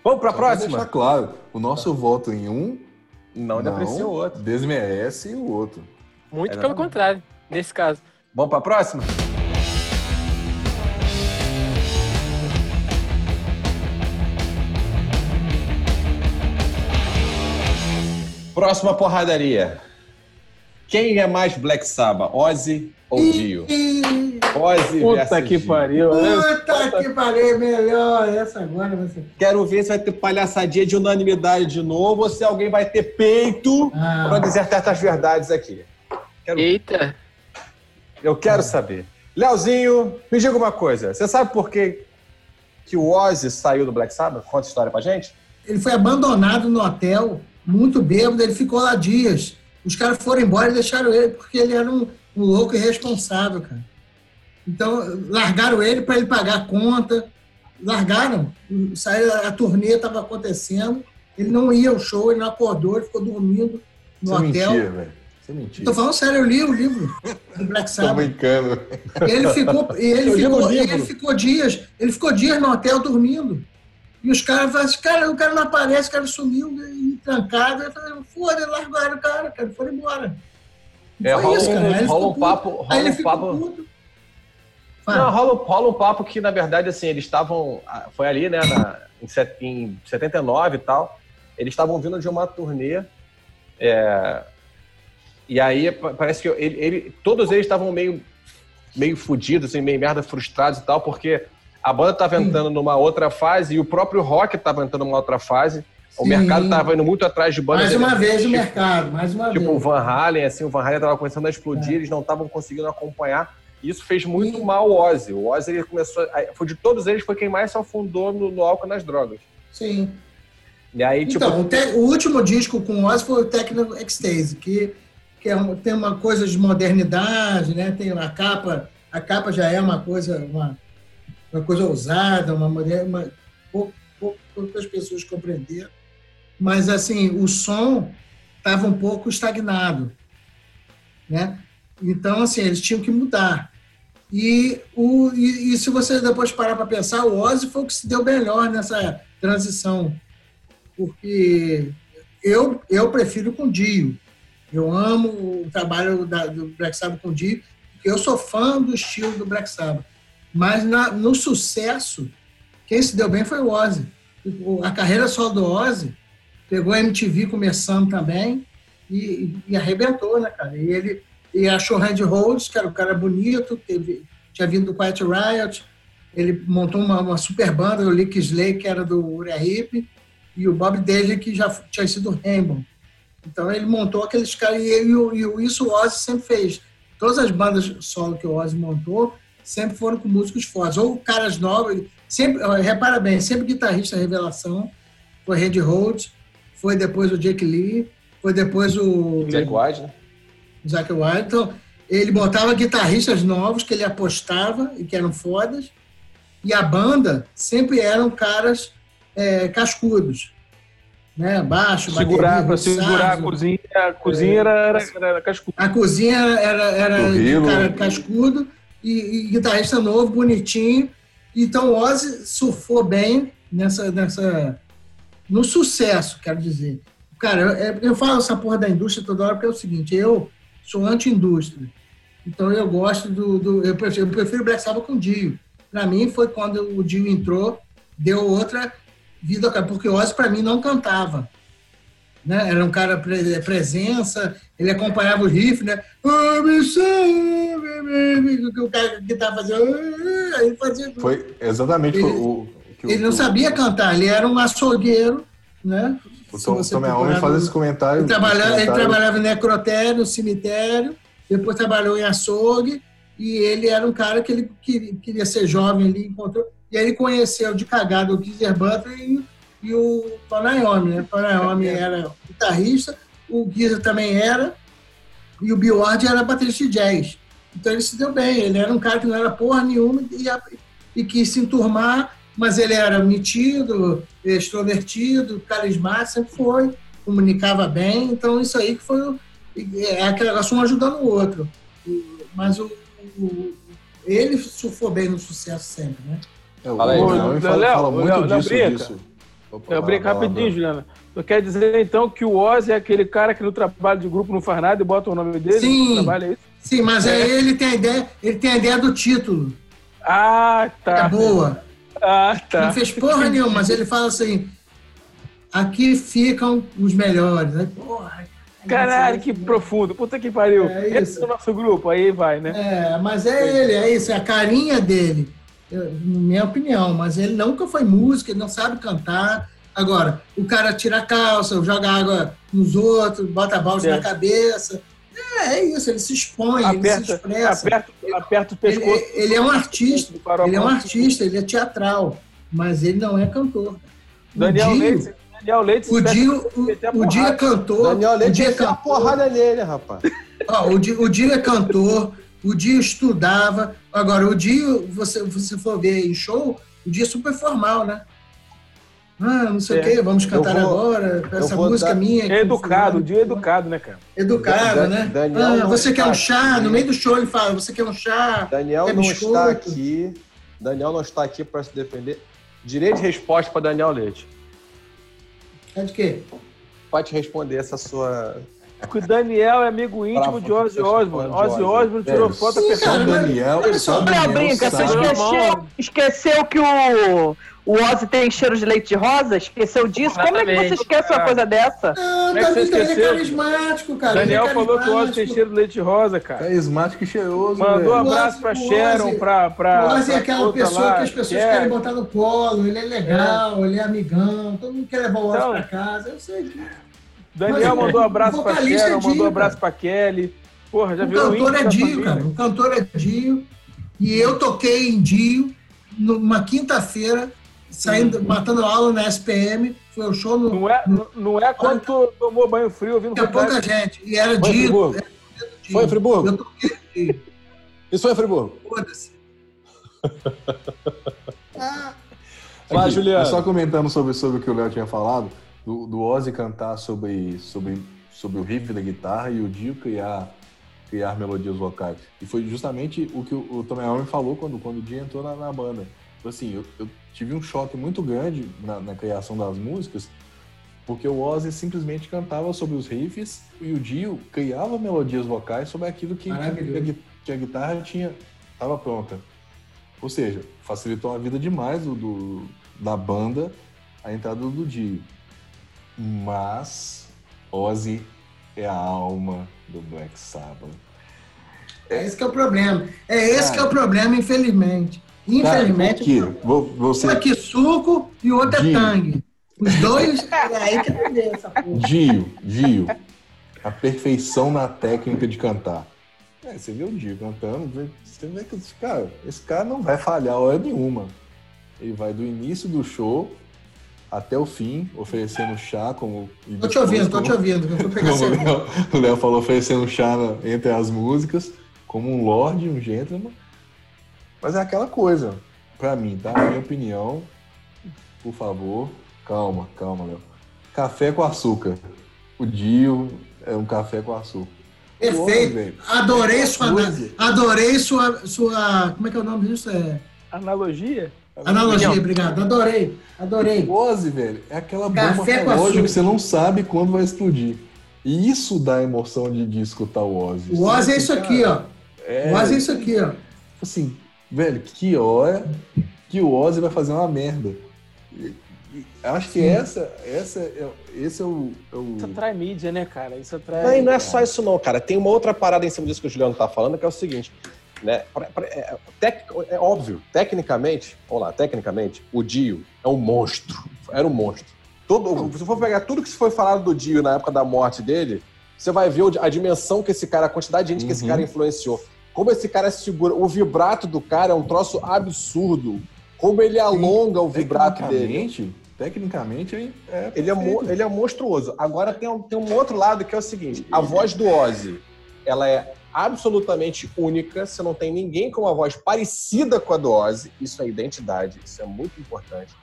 Vamos para a próxima? Deixar claro, o nosso voto em um não, não deprecia o outro. Desmerece o outro. Muito é pelo contrário, nesse caso. Vamos para a próxima? Próxima porradaria. Quem é mais Black Sabbath, Ozzy ou Dio? Ozzy Puta que Dio. pariu. Né? Puta que pariu, melhor. Essa agora você. Quero ver se vai ter palhaçadinha de unanimidade de novo ou se alguém vai ter peito ah. para dizer certas verdades aqui. Quero... Eita. Eu quero saber. Leozinho, me diga uma coisa. Você sabe por que, que o Ozzy saiu do Black Sabbath? Conta a história pra gente. Ele foi abandonado no hotel, muito bêbado, ele ficou lá dias. Os caras foram embora e deixaram ele porque ele era um, um louco irresponsável, cara. Então, largaram ele para ele pagar a conta. Largaram. Saiu, a turnê estava acontecendo. Ele não ia ao show, ele não acordou, ele ficou dormindo no Isso é hotel. É mentira, velho. Isso é mentira. Tô falando sério, eu li o livro do Black Sabbath. Tô brincando. Ele ficou, *laughs* ele, ficou, ele ficou dias, ele ficou dias no hotel dormindo. E os caras falaram assim, cara, o cara não aparece, o cara sumiu, e trancado. Eu falei, foda, largaram o cara, cara, foram embora. É, rola, isso, cara. Rola um papo. Rola aí um papo. Não, rola, rola um papo que, na verdade, assim, eles estavam. Foi ali, né, na, em, em 79 e tal. Eles estavam vindo de uma turnê. É, e aí parece que ele, ele todos eles estavam meio, meio fudidos, assim, meio merda, frustrados e tal, porque a banda estava entrando numa outra fase e o próprio rock estava entrando numa outra fase. O Sim. mercado estava indo muito atrás de bandas. Mais uma vez tipo, o mercado, mais uma tipo, vez. Tipo o Van Halen, assim, o Van Halen estava começando a explodir, é. eles não estavam conseguindo acompanhar. Isso fez muito Sim. mal o Ozzy. O Ozzy ele começou, foi de todos eles foi quem mais se afundou no, no álcool e nas drogas. Sim. E aí, tipo... Então, o, te, o último disco com o Ozzy foi o Techno Ecstasy, que, que é tem uma coisa de modernidade, né? Tem a capa, a capa já é uma coisa, uma, uma coisa ousada, uma, uma pouco, poucas pessoas compreenderam mas assim o som estava um pouco estagnado, né? Então assim eles tinham que mudar. E, o, e, e se você depois parar para pensar, o Ozzy foi o que se deu melhor nessa transição, porque eu eu prefiro com Dio. Eu amo o trabalho da, do Black Sabbath com Dio, porque eu sou fã do estilo do Black Sabbath. Mas na, no sucesso, quem se deu bem foi o Ozzy. A carreira só do Ozzy pegou a MTV começando também e, e, arrebentou, né, cara? E ele e achou Randy Rhodes, que era um cara bonito, teve, tinha vindo do Quiet Riot, ele montou uma, uma super banda, o Lick Slay, que era do Uriah Heep, e o Bob Daly, que já tinha sido Rainbow. Então ele montou aqueles caras, e, e, e isso o Ozzy sempre fez. Todas as bandas solo que o Ozzy montou sempre foram com músicos fortes, ou caras novos, sempre, repara bem, sempre guitarrista revelação, foi Randy Rhodes, foi depois o Jake Lee, foi depois o. Jack White, né? Jack White. Então, ele botava guitarristas novos que ele apostava e que eram fodas, e a banda sempre eram caras é, cascudos. Né? Baixo, segurar, para segurar a cozinha, a cozinha é, era, era, era cascudo. A cozinha era, era de cara cascudo e, e, guitarrista novo, bonitinho. Então o Ozzy surfou bem nessa, nessa no sucesso, quero dizer. Cara, eu, é, eu falo essa porra da indústria toda hora porque é o seguinte, eu sou anti-indústria. Então eu gosto do. do eu, prefiro, eu prefiro Black Sabbath com o Dio. Para mim foi quando o Dio entrou, deu outra vida, porque o Ozzy para mim não cantava. Né? Era um cara pre presença, ele acompanhava o riff, né? Oh, o cara que tava fazendo. Aí fazia. Foi exatamente ele, o, ele não sabia cantar, ele era um açougueiro, né? O Tom, Tom faz esse comentário. Ele trabalhava, comentário. ele trabalhava em necrotério, cemitério, depois trabalhou em açougue, e ele era um cara que ele queria, queria ser jovem ali, encontrou. E aí ele conheceu de cagada o Geezer Butler e, e o Iommi, né? Tony Iommi era guitarrista, o Geezer também era, e o Bill Ward era baterista de jazz. Então ele se deu bem, ele era um cara que não era porra nenhuma e, e quis se enturmar mas ele era metido, extrovertido, carismático, sempre foi, comunicava bem, então isso aí que foi é aquele negócio um ajudando o outro. Mas o, o, ele surfou bem no sucesso sempre, né? É, fala aí, Léo, fala, fala muito Léo, disso, Léo disso. Opa, eu brinco rapidinho, Juliana. Tu quer dizer, então, que o Ozzy é aquele cara que no trabalho de grupo não faz nada e bota o nome dele? Sim, é sim mas é. ele, tem a ideia, ele tem a ideia do título. Ah, tá. É boa. Ah, tá. Não fez porra *laughs* nenhuma, mas ele fala assim: aqui ficam os melhores. Aí, porra, Caralho, que profundo. Puta que pariu. É Esse é o nosso grupo, aí vai, né? É, mas é ele, é isso, é a carinha dele. Minha opinião, mas ele nunca foi músico, ele não sabe cantar. Agora, o cara tira a calça, joga água nos outros, bota a balsa é. na cabeça. É, é isso, ele se expõe, aperta, ele se expressa. Aperta, aperta o pescoço. Ele, ele é um artista, ele é um artista, ele é teatral, mas ele não é cantor. Daniel Leite, Daniel Leite o Dio, o, o Dio é cantor. Daniel Leite o Dio é cantor. porrada nele, rapaz. Ó, o, Dio, o Dio é cantor, o Dio estudava. Agora, o Dio, você, você for ver em show, o Dio é super formal, né? Ah, não sei é. o quê, vamos cantar vou, agora, essa música dar... minha. É educado, o Dio é educado, né, cara? Educado, né? Daniel ah, você quer um chá? Aqui. No meio do show ele fala, você quer um chá? Daniel não biscoito? está aqui. Daniel não está aqui para se defender. Direito de resposta para Daniel Leite. É de quê? Pode responder essa sua. O Daniel é amigo íntimo de Ozzy Osbourne. Ozzy Osbourne tirou foto apertando. Daniel, Olha só, Daniel, brinca, você esqueceu, esqueceu que o o Ozzy tem cheiro de leite de rosa? Esqueceu disso? Como é que você esquece uma coisa dessa? Não, Como é que você esqueceu? Ele é carismático, cara. Daniel é falou que o Ozzy tem cheiro de leite de rosa, cara. Carismático e cheiroso. Mandou um abraço pra Sharon, pra, pra. O Ozzy é aquela pessoa lá, que as pessoas quer. querem botar no colo. Ele é legal, é. ele é amigão. Todo mundo quer levar o Ozzy então, pra casa. Eu sei disso. Daniel Mas, mandou um abraço pra Sharon, é mandou um abraço pra Kelly. Porra, já o viu cantor é Dio, cara. O cantor é Dio. E eu toquei em Dio numa quinta-feira saindo, matando aula na SPM, foi o show no. Não é, no, não é quando tu tomou banho frio ouvindo Tinha pouca gente. E era foi dia. Friburgo. Foi Friburgo? Eu toquei Isso foi Friburgo? Foda-se. *laughs* ah. Vai, Juliano. Só comentando sobre, sobre o que o Léo tinha falado, do, do Ozzy cantar sobre, sobre, sobre o riff da guitarra e o Dio criar, criar melodias vocais. E foi justamente o que o, o Tom Iommi falou quando, quando o Dio entrou na, na banda. Assim, eu, eu tive um choque muito grande na, na, criação das músicas, porque o Ozzy simplesmente cantava sobre os riffs e o Dio criava melodias vocais sobre aquilo que, que, a, que a, guitarra tinha estava pronta. Ou seja, facilitou a vida demais do, do, da banda a entrada do Dio. Mas Ozzy é a alma do Black Sabbath. É esse que é o problema. É esse Cara, que é o problema, infelizmente. Infelizmente, Cara, você... um é suco e o outro é tangue. Os dois, *laughs* é aí que eu essa porra. Dio, Dio. A perfeição na técnica de cantar. É, você vê o Dio cantando, você vê que esse cara, esse cara não vai falhar hora nenhuma. Ele vai do início do show até o fim, oferecendo chá, como. Tô te ouvindo, como, tô te ouvindo. o Léo falou oferecendo chá entre as músicas, como um lord, um gentleman. Mas é aquela coisa, para mim, tá? Na minha opinião, por favor, calma, calma, Léo. Café com açúcar. O Dio é um café com açúcar. Perfeito. adorei sua, adorei sua, sua, como é que é o nome disso? É... Analogia? Analogia, obrigado. Adorei, adorei. O Ozzy, velho, é aquela bomba relógio que você não sabe quando vai explodir. E isso dá emoção de, de escutar o Ozzy. O Ozzy é isso aqui, ó. É... O Ozzy é isso aqui, ó. Assim, velho, que hora que o Ozzy vai fazer uma merda. Acho que essa, essa, é, esse é o, é o, Isso atrai mídia, né, cara? Isso atrai. Não, e não é só isso, não, cara. Tem uma outra parada em cima disso que o Juliano tá falando, que é o seguinte. Né? É, tec, é óbvio, tecnicamente, vamos lá, tecnicamente, o Dio é um monstro. Era um monstro. Todo, se for pegar tudo que foi falado do Dio na época da morte dele, você vai ver a dimensão que esse cara, a quantidade de gente que esse cara uhum. influenciou. Como esse cara segura. O vibrato do cara é um troço absurdo. Como ele alonga o vibrato dele. Tecnicamente, é ele, é, ele é monstruoso. Agora tem um, tem um outro lado que é o seguinte: a voz do Ozzy ela é absolutamente única. Você não tem ninguém com uma voz parecida com a do Ozzy. Isso é identidade, isso é muito importante.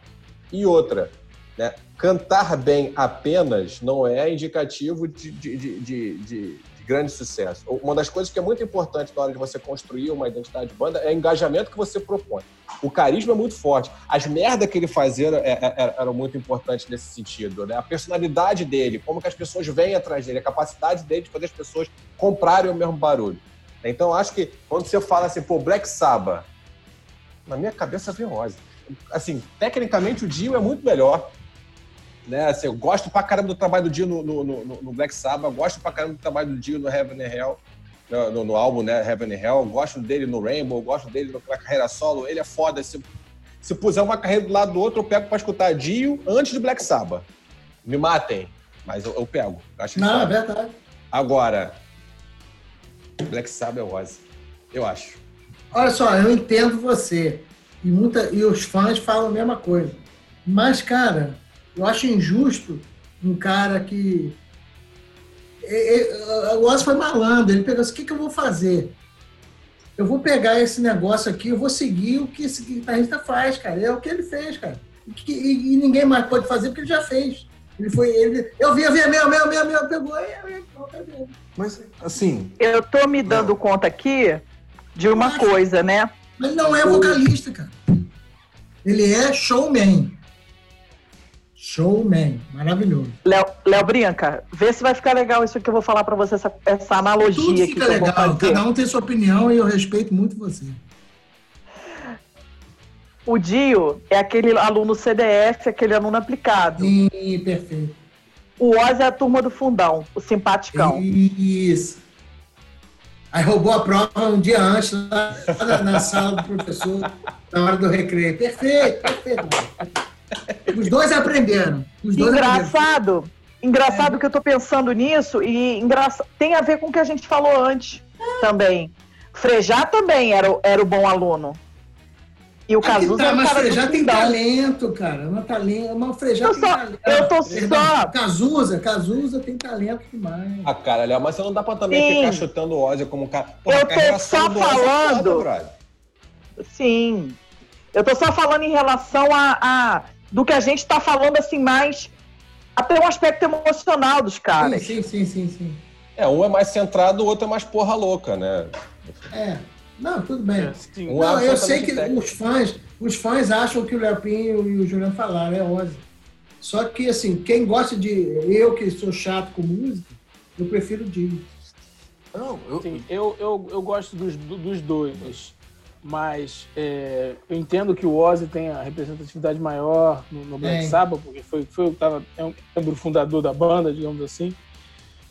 E outra, né? Cantar bem apenas não é indicativo de, de, de, de grande sucesso. Uma das coisas que é muito importante na hora de você construir uma identidade de banda é o engajamento que você propõe. O carisma é muito forte. As merdas que ele fazia eram, é, é, eram muito importantes nesse sentido. Né? A personalidade dele, como que as pessoas vêm atrás dele, a capacidade dele de fazer as pessoas comprarem o mesmo barulho. Então, acho que quando você fala assim, pô, Black Sabbath, na minha cabeça vem Ozzy. Assim, tecnicamente o Dio é muito melhor. Né? Assim, eu gosto pra caramba do trabalho do Dio no, no, no, no Black Sabbath, gosto pra caramba do trabalho do Dio no Heaven and Hell, no, no, álbum né, Heaven and Hell, gosto dele no Rainbow, gosto dele na carreira solo, ele é foda. Se, se puser uma carreira do lado do outro, eu pego pra escutar Dio antes do Black Sabbath. Me matem, mas eu, eu pego. Acho Não, é verdade. Agora, Black Sabbath é Ozzy, eu acho. Olha só, eu entendo você. E, muita, e os fãs falam a mesma coisa. Mas, cara, eu acho injusto um cara que. O Ozzy foi malandro, ele pegou assim: o que, que eu vou fazer? Eu vou pegar esse negócio aqui, eu vou seguir o que esse guitarrista faz, cara. É o que ele fez, cara. E, e, e ninguém mais pode fazer porque ele já fez. Ele foi. Ele, eu vi, eu vi, meu, meu, meu, meu, pegou e. Mas, assim. Eu tô me dando não. conta aqui de uma mas, coisa, né? Mas não é vocalista, cara. Ele é showman. Showman. Maravilhoso. Léo, Brinca, vê se vai ficar legal isso que eu vou falar para você, essa, essa analogia Tudo fica que legal. Cada um tem sua opinião e eu respeito muito você. O Dio é aquele aluno CDF, aquele aluno aplicado. Sim, perfeito. O Oz é a turma do fundão, o simpaticão. Isso. Aí roubou a prova um dia antes, lá na sala do professor, na hora do recreio. Perfeito, perfeito. *laughs* Os dois aprenderam. Os dois engraçado, aprenderam. engraçado é. que eu tô pensando nisso e engraça... tem a ver com o que a gente falou antes é. também. Frejá também era, era o bom aluno. E o Cazuza tá, é mas Frejá tem talento, cara. Uma talento, uma Frejá tem só, talento. Eu tô só. Cazuza, Cazuza tem talento demais. Ah, cara, Léo, mas você não dá pra também Sim. ficar chutando o Ozzy como um cara. eu tô só falando. Foda, Sim. Eu tô só falando em relação a, a do que a gente tá falando assim mais até um aspecto emocional dos caras. Sim, sim, sim, sim, sim. É, um é mais centrado, o outro é mais porra louca, né? É. Não, tudo bem. É, não, eu sei que técnico. os fãs, os fãs acham que o Lepinho e o Juliano falaram, é Ozzy. Só que, assim, quem gosta de. Eu que sou chato com música, eu prefiro o Dio. Não, eu... Sim, eu, eu, eu gosto dos, dos dois, mas é, eu entendo que o Ozzy tem a representatividade maior no, no Black é. Sabbath, porque foi, foi tava, é um membro fundador da banda, digamos assim.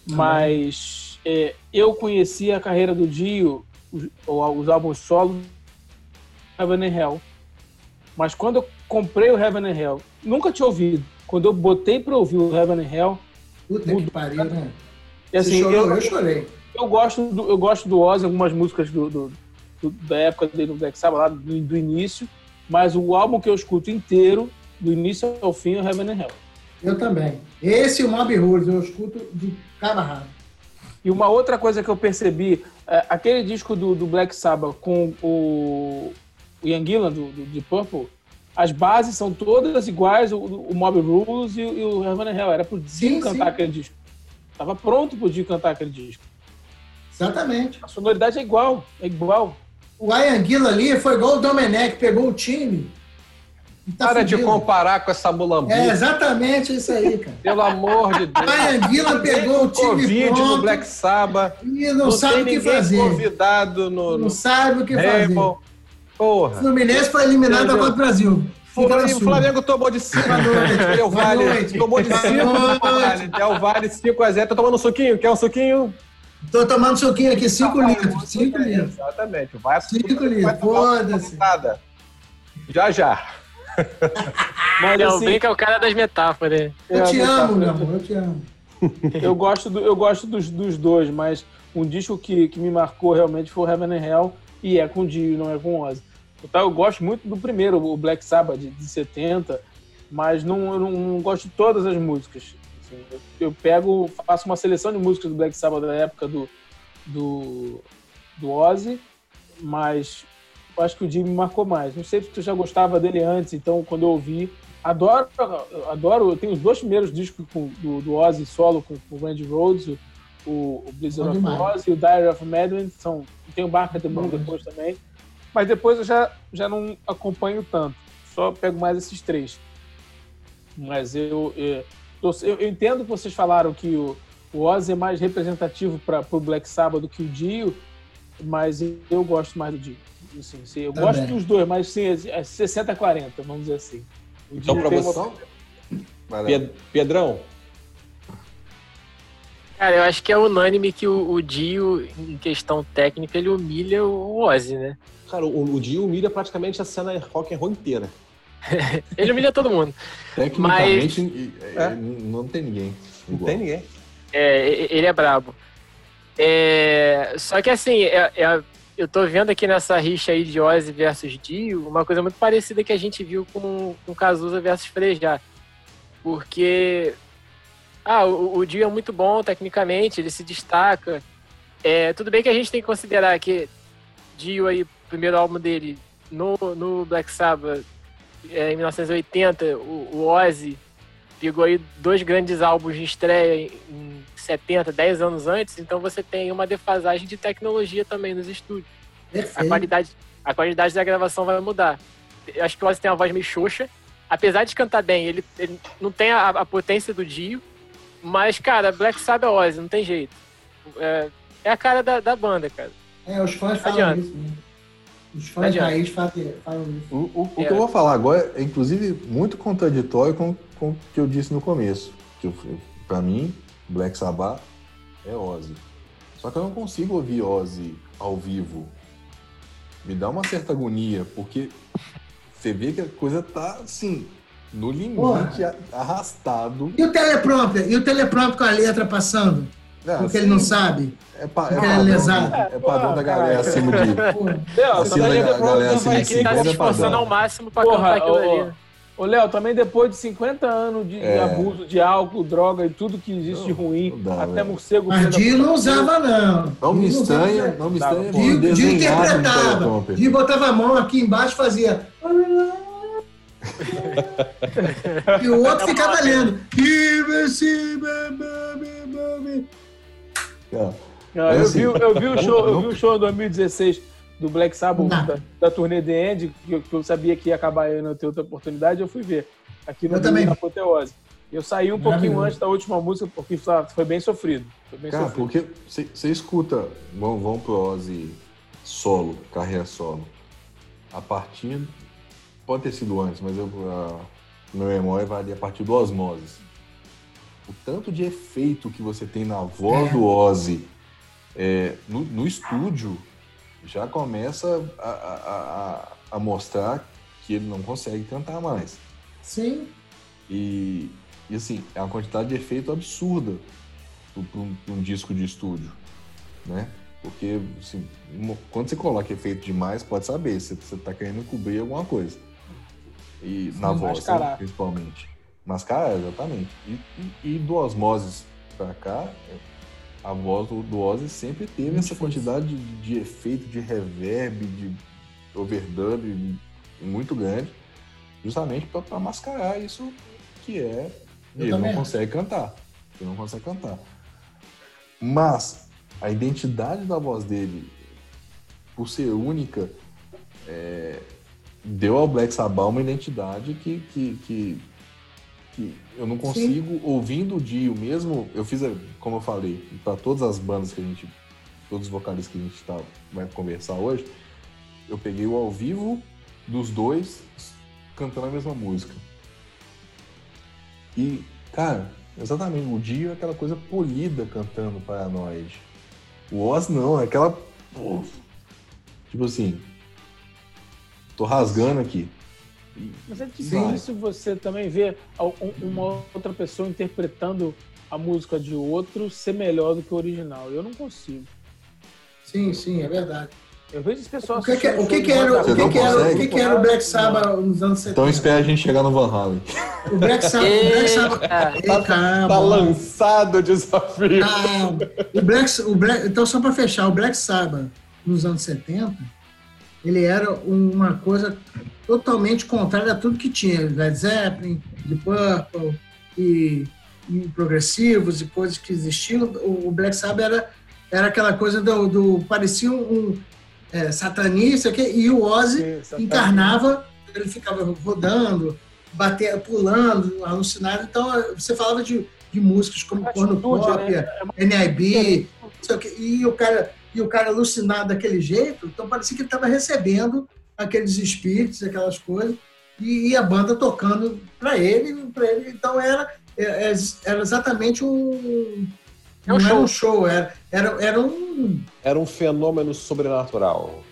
Mas é, eu conheci a carreira do Dio os, os álbuns solo Heaven and Hell. Mas quando eu comprei o Heaven and Hell, nunca tinha ouvido. Quando eu botei para ouvir o Heaven and Hell. Puta mudou. que pariu, né? E, assim, chorou, eu, eu, chorei. Eu gosto do, eu gosto do Ozzy, algumas músicas do, do, do da época dele no Black Sabbath, lá do, do, início. Mas o álbum que eu escuto inteiro, do início ao fim, é o Heaven and Hell. Eu também. Esse e o Mob Rules, eu escuto de cada rabo. E uma outra coisa que eu percebi, é, aquele disco do, do, Black Sabbath com o, o Ian Gillan, do, do, de Purple, as bases são todas iguais, o, o Mob Rules e, e o Heaven and Hell. Era pro Dio cantar sim. aquele disco. Tava pronto pro Dio cantar aquele disco. Exatamente. A sonoridade é igual, é igual. O Gillan ali foi igual o Domenech, pegou o time Tá Para fudido. de comparar com essa mulambuca. É exatamente isso aí, cara. Pelo amor de Deus. A Anguila pegou o time Covid pronto, no Black Sabbath. E não, não sabe o que fazer. convidado no... Não sabe o que Rainbow. fazer. Porra. O Fluminense foi eliminado da Copa do Brasil. O Flamengo tomou de 5 *laughs* a noite. Del Valle tomou de 5 Del Valle 5 a 0. Tá tomando um suquinho? Quer um suquinho? Tô tomando suquinho aqui, 5 litros. 5 litros. Exatamente. Vai 5 litros. Foda-se. Já, já. *laughs* Mas, não, assim, brinca é o cara das metáforas. Eu te amo, meu amor, eu te amo. *laughs* Eu gosto, do, eu gosto dos, dos dois, mas um disco que, que me marcou realmente foi o Heaven and Hell, e é com o Dio, não é com o Ozzy. Então, eu gosto muito do primeiro, o Black Sabbath, de, de 70, mas não, eu não, não, gosto de todas as músicas. Assim, eu, eu, pego, faço uma seleção de músicas do Black Sabbath da época do, do, do Ozzy, mas eu acho que o Jimmy marcou mais. Não sei se tu já gostava dele antes, então quando eu ouvi, adoro, adoro. Eu tenho os dois primeiros discos com, do, do Ozzy solo com, com o Randy Rhodes, o, o Blizzard of Oz e o Diary of Madden, são, tem o Barca Moon depois também. Mas depois eu já, já não acompanho tanto. Só pego mais esses três. Mas eu, eu, eu, eu entendo que vocês falaram que o, o Ozzy é mais representativo para o Black Sabbath do que o Dio, mas eu gosto mais do Dio. Assim, sim, eu Também. gosto dos dois, mas sim, é 60-40, vamos dizer assim. O então, para você, uma... Pedrão. Cara, eu acho que é unânime que o, o Dio, em questão técnica, ele humilha o Ozzy, né? Cara, o, o Dio humilha praticamente a cena rock and roll inteira. *laughs* ele humilha todo mundo. Tecnicamente, Mas... É, não tem ninguém. Igual. Não tem ninguém. É, ele é brabo. É, só que assim, é, é, eu tô vendo aqui nessa rixa aí de Ozzy versus Dio, uma coisa muito parecida que a gente viu com, com Cazuza versus Frejá. Porque ah, o, o Dio é muito bom tecnicamente, ele se destaca. É, tudo bem que a gente tem que considerar que Dio aí, o primeiro álbum dele no, no Black Sabbath, é, em 1980, o, o Ozzy pegou aí dois grandes álbuns de estreia em 70, 10 anos antes, então você tem uma defasagem de tecnologia também nos estúdios. A qualidade, a qualidade da gravação vai mudar. Eu acho que o Ozzy tem uma voz meio xoxa. Apesar de cantar bem, ele, ele não tem a, a, potência do Dio. Mas, cara, Black Sabbath é Ozzy, não tem jeito. É, é a cara da, da, banda, cara. É, os fãs falam Adianta. isso, né? Os fãs de raiz falam isso. O, o, o é. que eu vou falar agora é, inclusive, muito contraditório com, com o que eu disse no começo. Que para mim, Black Sabbath é Ozzy. Só que eu não consigo ouvir Ozzy ao vivo. Me dá uma certa agonia, porque você vê que a coisa tá assim, no limite, Porra. arrastado. E o teleprompter? E o teleprompter com a letra passando? É, porque assim, ele não sabe. É, pa, é, padrão, é, é padrão da galera acima de. acima da galera acima de 50 é que tá se esforçando ao máximo pra Porra, cantar aquilo ali. Ô, Léo, também depois de 50 anos de, é. de, abuso de álcool, droga e tudo que existe de ruim, dá, até véio. morcego... Mas Dio não usava, não. Não me estranha, não me estranha. Dio, Dio interpretava. Dio botava a mão aqui embaixo e fazia... e o outro ficava lendo. *laughs* Não, eu, vi, eu vi o *laughs* show, eu vi o show em 2016 do Black Sabbath, da, da, turnê The End, que eu, que eu, sabia que ia acabar aí não ter outra oportunidade, eu fui ver. Aqui no na Apoteose. Eu saí um pouquinho antes da última música, porque foi bem sofrido. Foi bem Cara, sofrido. porque você escuta, vão, vão pro Ozzy solo, carreira solo. A partir. Pode ter sido antes, mas eu, a, meu memória vai ali a partir do Osmosis. O tanto de efeito que você tem na voz é. do Ozzy é, no, no estúdio já começa a, a, a, mostrar que ele não consegue cantar mais. Sim. E, e assim, é uma quantidade de efeito absurda para um, um, disco de estúdio, né? Porque assim, quando você coloca efeito demais, pode saber se você está querendo cobrir alguma coisa. E Sim, na voz, né, principalmente. Mascarar, exatamente. E, e, e do Osmosis para cá, a voz do, do Ozzy sempre teve Muito essa quantidade de, de, efeito, de reverb, de overdub muito grande, justamente para mascarar isso que é. Eu ele não consegue cantar. Ele não consegue cantar. Mas a identidade da voz dele, por ser única, é, deu ao Black Sabbath uma identidade que, que, que que eu não consigo, Sim. ouvindo o Dio mesmo, eu fiz, como eu falei, para todas as bandas que a gente, todos os vocalistas que a gente tá, vai conversar hoje, eu peguei o ao vivo dos dois cantando a mesma música. E, cara, exatamente, o Dio é aquela coisa polida cantando Paranoid. O Oz não, é aquela. Tipo assim. Tô rasgando aqui. Mas é difícil você também ver uma outra pessoa interpretando a música de outro ser melhor do que o original. Eu não consigo. Sim, sim, é verdade. Eu vejo as pessoas. O que, que, o que, que era, o que, que, era, o que, que era o Black Sabbath nos anos 70? Então espera a gente chegar no Van Halen. O Black Sabbath. o Black Sabbath tá, tá, lançado o desafio. Ah, o Black, o Black, então, só para fechar, o Black Sabbath nos anos 70 ele era uma coisa totalmente contrária a tudo que tinha. Led Zeppelin, The Purple e, e, progressivos e coisas que existiam. O, Black Sabbath era, era aquela coisa do... do parecia um é, satanista que, e o Ozzy Sim, encarnava, ele ficava rodando, bater, pulando, alucinado. Então, você falava de, de músicas como Porno Pop, né? NIB, e o cara e o cara alucinado daquele jeito, então parecia que ele estava recebendo aqueles espíritos, aquelas coisas. e, e a banda tocando para ele, para ele. Então era, é, é, era exatamente um. É um não show. era um show, era, era, era um. Era um fenômeno sobrenatural.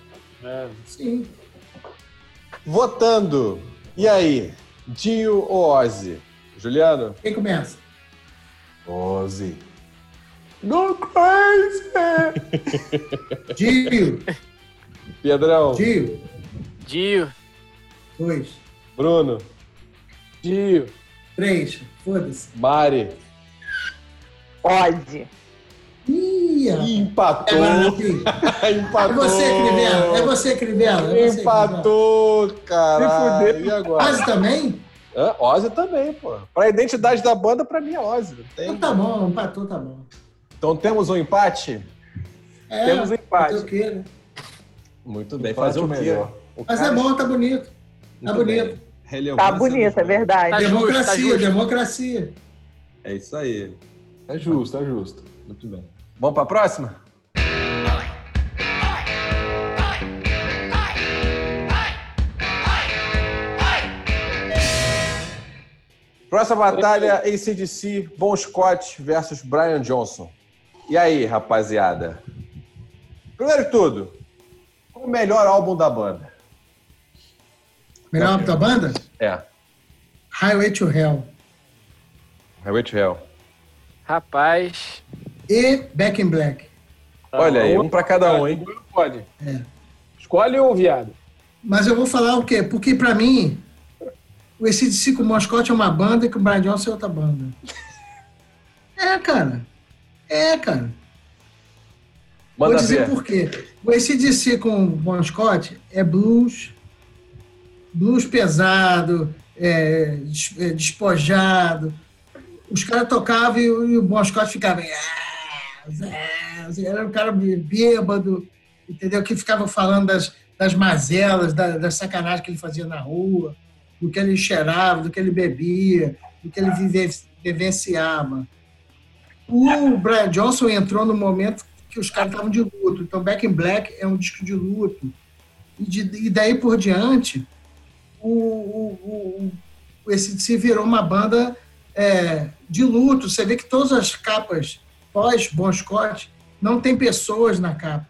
É. Sim. Votando. E aí? Dio ou Ozzy? Juliano? Quem começa? Ozzy. Go crazy! *laughs* Dio. Pedrão. Dio. Dio. Dois. Bruno. Dio. Três. Foda-se. Mari. Ozzy. Ih, empatou. É, empatou. *laughs* É você, Crivella. É você, Crivella. É empatou, cara. E agora? Ozzy também? Hã? Ozzy também, pô. Pra identidade da banda, pra mim é Ozzy. Tem... Então tá bom, empatou, tá bom. Então temos um empate? É, temos um empate. O quê, né? Muito bem, fazer o melhor. Mas é bom, tá bonito. Tá bonito. Tá bonito, é verdade. Tá democracia, justo, tá democracia. É isso aí. É justo, é justo. Muito bem. Vamos para a próxima? Próxima batalha, ACDC, Bon Scott versus Brian Johnson. E aí, rapaziada? Primeiro de tudo, qual o melhor álbum da banda? Melhor álbum da banda? É. Highway to Hell. Highway to Hell. Rapaz. E Back in Black. Olha aí, um para cada um, hein? Pode. É. Escolhe um, viado. Mas eu vou falar o quê? Porque para mim, o ACDC com o Moscote é uma banda e que o Brian Johnson é outra banda. É, cara. É, cara. Manda Vou dizer ver. por quê. O ACDC com o Bon Scott é blues, blues pesado, é, é despojado. Os caras tocavam e, o Bon ficava. Era um cara bêbado, entendeu? Que ficava falando das, das mazelas, das, das sacanagens que ele fazia na rua, do que ele cheirava, do que ele bebia, do que ele vivenciava. O Brian Johnson entrou no momento que os caras estavam de luto. Então, Back in Black é um disco de luto. E, de, e daí por diante, o, o, o, esse se virou uma banda é, de luto. Você vê que todas as capas pós Bon Scott não tem pessoas na capa.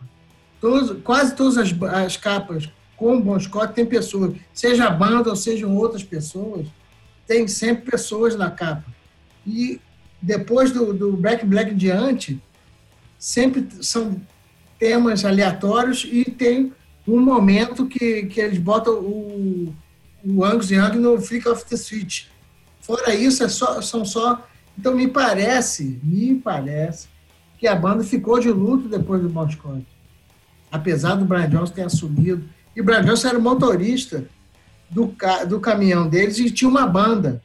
Todos, quase todas as, as capas com Bon Scott tem pessoas. Seja a banda ou sejam outras pessoas, tem sempre pessoas na capa. E depois do, do Black Black diante, sempre são temas aleatórios e tem um momento que, que eles botam o, o Angus Young no Flick of the Switch. Fora isso, é só, são só. Então, me parece, me parece, que a banda ficou de luto depois do Bon Scott. Apesar do Brian Johnson ter assumido. E o Brian Johnson era o motorista do, do caminhão deles e tinha uma banda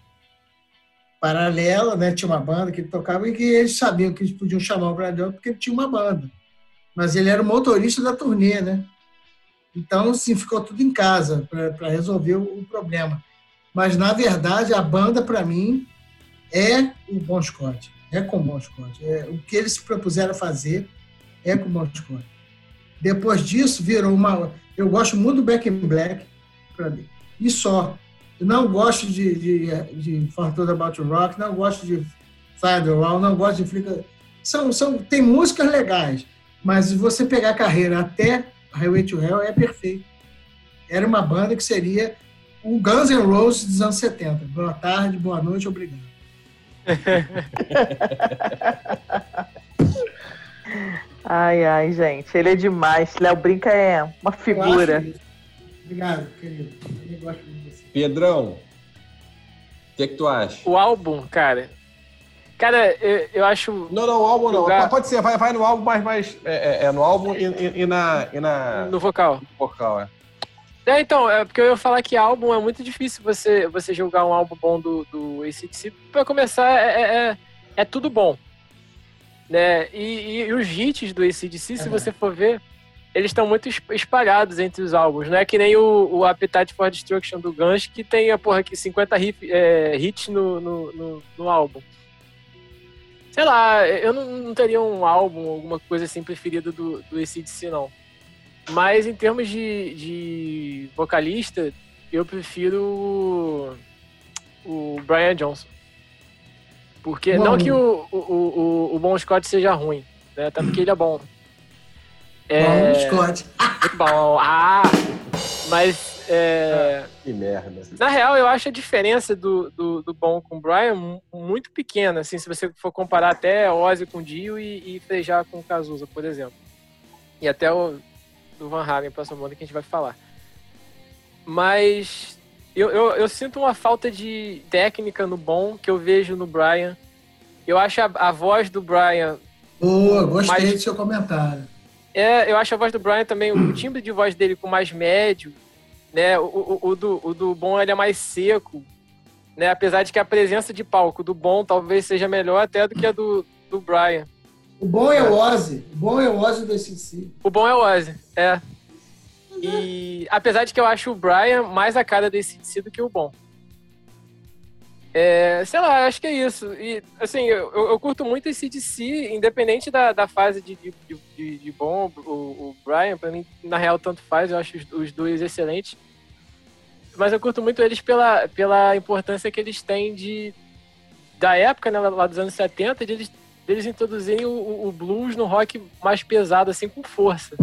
paralela, né? Tinha uma banda que ele tocava e que eles sabiam que eles podiam chamar o Bradão porque ele tinha uma banda. Mas ele era o motorista da turnê, né? Então, assim, ficou tudo em casa para resolver o, problema. Mas, na verdade, a banda, para mim, é o Bon Scott. É com o Bon Scott. É, o que eles se propuseram a fazer é com o Bon Scott. Depois disso, virou uma... Eu gosto muito do Back in Black, para mim. E só. Eu não gosto de, de, de For Told About Rock, não gosto de Fire the Wall, não gosto de Flicker. São, são, tem músicas legais, mas se você pegar a carreira até Highway to Hell, é perfeito. Era uma banda que seria o Guns N' Roses dos anos 70. Boa tarde, boa noite, obrigado. *laughs* ai, ai, gente, ele é demais. Léo Brinca é uma figura. Obrigado, querido. Eu gosto Pedrão, o que, é que tu acha? O álbum, cara. Cara, eu, eu acho. Não, não, o álbum não. Lugar... Pode ser, vai, vai no álbum, mas, mas é, é, é no álbum e, e, e, na, e na. No vocal. No vocal, é. É, então, é porque eu ia falar que álbum é muito difícil você, você julgar um álbum bom do, do ACDC. Pra começar, é, é, é, é tudo bom. Né? E, e, os hits do ACDC, se você for ver, eles estão muito espalhados entre os álbuns. Não é que nem o, o Appetite for Destruction do Guns, que tem a porra aqui 50 riff, é, hits no, no, no, no, álbum. Sei lá, eu não, não, teria um álbum, alguma coisa assim preferida do, do ACDC, não. Mas em termos de, de vocalista, eu prefiro o, Brian Johnson. Porque bom, não que o, o, o, o Bon Scott seja ruim, né? Até porque ele é bom. É... Bom Scott. Muito bom. Ah! Mas. É... Ah, que merda. Na real, eu acho a diferença do, do, do Bom com o Brian muito pequena, assim, se você for comparar até Ozzy com o Dio e, e com o Cazuza, por exemplo. E até o do Van Halen, próximo banda que a gente vai falar. Mas eu, eu, eu, sinto uma falta de técnica no Bom que eu vejo no Brian. Eu acho a, a voz do Brian. Boa, gostei mais... do seu comentário. É, eu acho a voz do Brian também, o timbre de voz dele com mais médio, né? O, o, o, do, o do Bom ele é mais seco, né? Apesar de que a presença de palco do Bom talvez seja melhor até do que a do, do Brian. O bom é o Ozzy. O bom é o Ozzy do SC. O bom é o Ozzy, é. E apesar de que eu acho o Brian mais a cara desse si do que o bom. É, sei lá, acho que é isso. E, assim, eu, eu curto muito esse DC, independente da, da fase de, de, de, de bom, o, o, Brian, pra mim, na real, tanto faz, eu acho os, os, dois excelentes. Mas eu curto muito eles pela, pela importância que eles têm de da época, né, lá dos anos 70, de eles, de eles introduzirem o, o blues no rock mais pesado, assim, com força.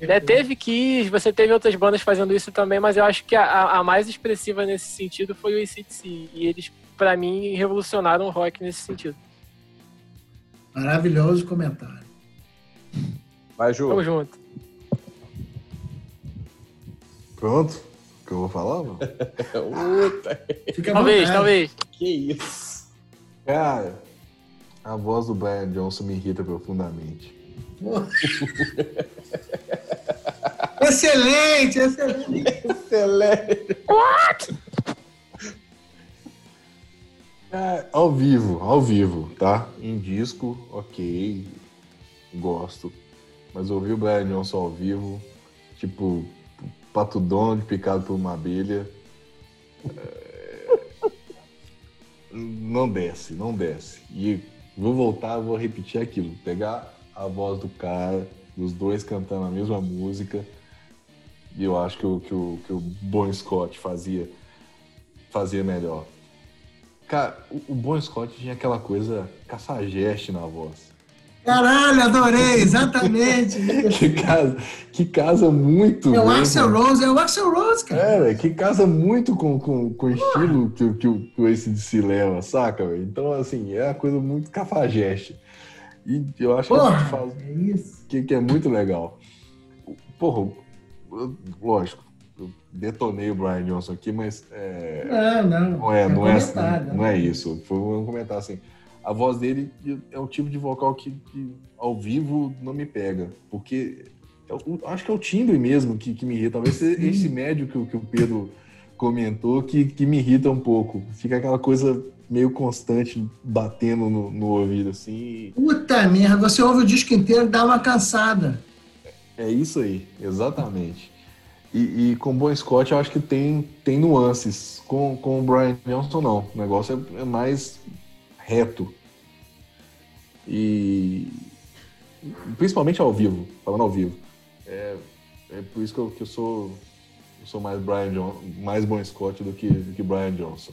Né, teve que você teve outras bandas fazendo isso também, mas eu acho que a, a mais expressiva nesse sentido foi o ACDC. E eles, para mim, revolucionaram o rock nesse sentido. Maravilhoso comentário. Vai, Ju. Tamo junto. Pronto? O que eu vou falar, mano? *laughs* talvez, talvez. Que isso. Cara, a voz do Brian Johnson me irrita profundamente. *laughs* excelente, excelente. excelente. What? É, ao vivo, ao vivo, tá? Em disco, ok, gosto. Mas ouvir o Brian Johnson ao vivo, tipo, Pato Donald picado por uma abelha, é... não desce, não desce. E vou voltar, vou repetir aquilo, pegar a voz do cara, dos dois cantando a mesma música. E eu acho que o que o, que o Bon Scott fazia, fazia melhor. Cara, o, o Bon Scott tinha aquela coisa caçajeste na voz. Caralho, adorei, exatamente. *laughs* que, casa, que casa muito. É o Axel Rose, é o Axel Rose, cara. É, que casa muito com, com, com o estilo que, que, que o ACDC leva, saca? Véio? Então, assim, é uma coisa muito cafajeste. E eu acho Porra, que, faz, é isso. Que, que, é muito legal. Porra, lógico, eu detonei o Brian Johnson aqui, mas. É, não, não. Não é, não, é, não, não é isso. Foi um comentário assim. A voz dele é o tipo de vocal que, que ao vivo não me pega. Porque eu, acho que é o timbre mesmo que, que me irrita. Talvez seja esse médio que, que o Pedro comentou que, que me irrita um pouco. Fica aquela coisa meio constante batendo no, no ouvido, assim. Puta merda, você ouve o disco inteiro e dá uma cansada. É isso aí, exatamente. E, e com o Bon Scott eu acho que tem, tem nuances. Com, com o Brian Johnson não. O negócio é, é mais reto. E principalmente ao vivo, falando ao vivo. É, é por isso que eu, que eu sou eu sou mais Brian John, mais Bon Scott do que, do que Brian Johnson.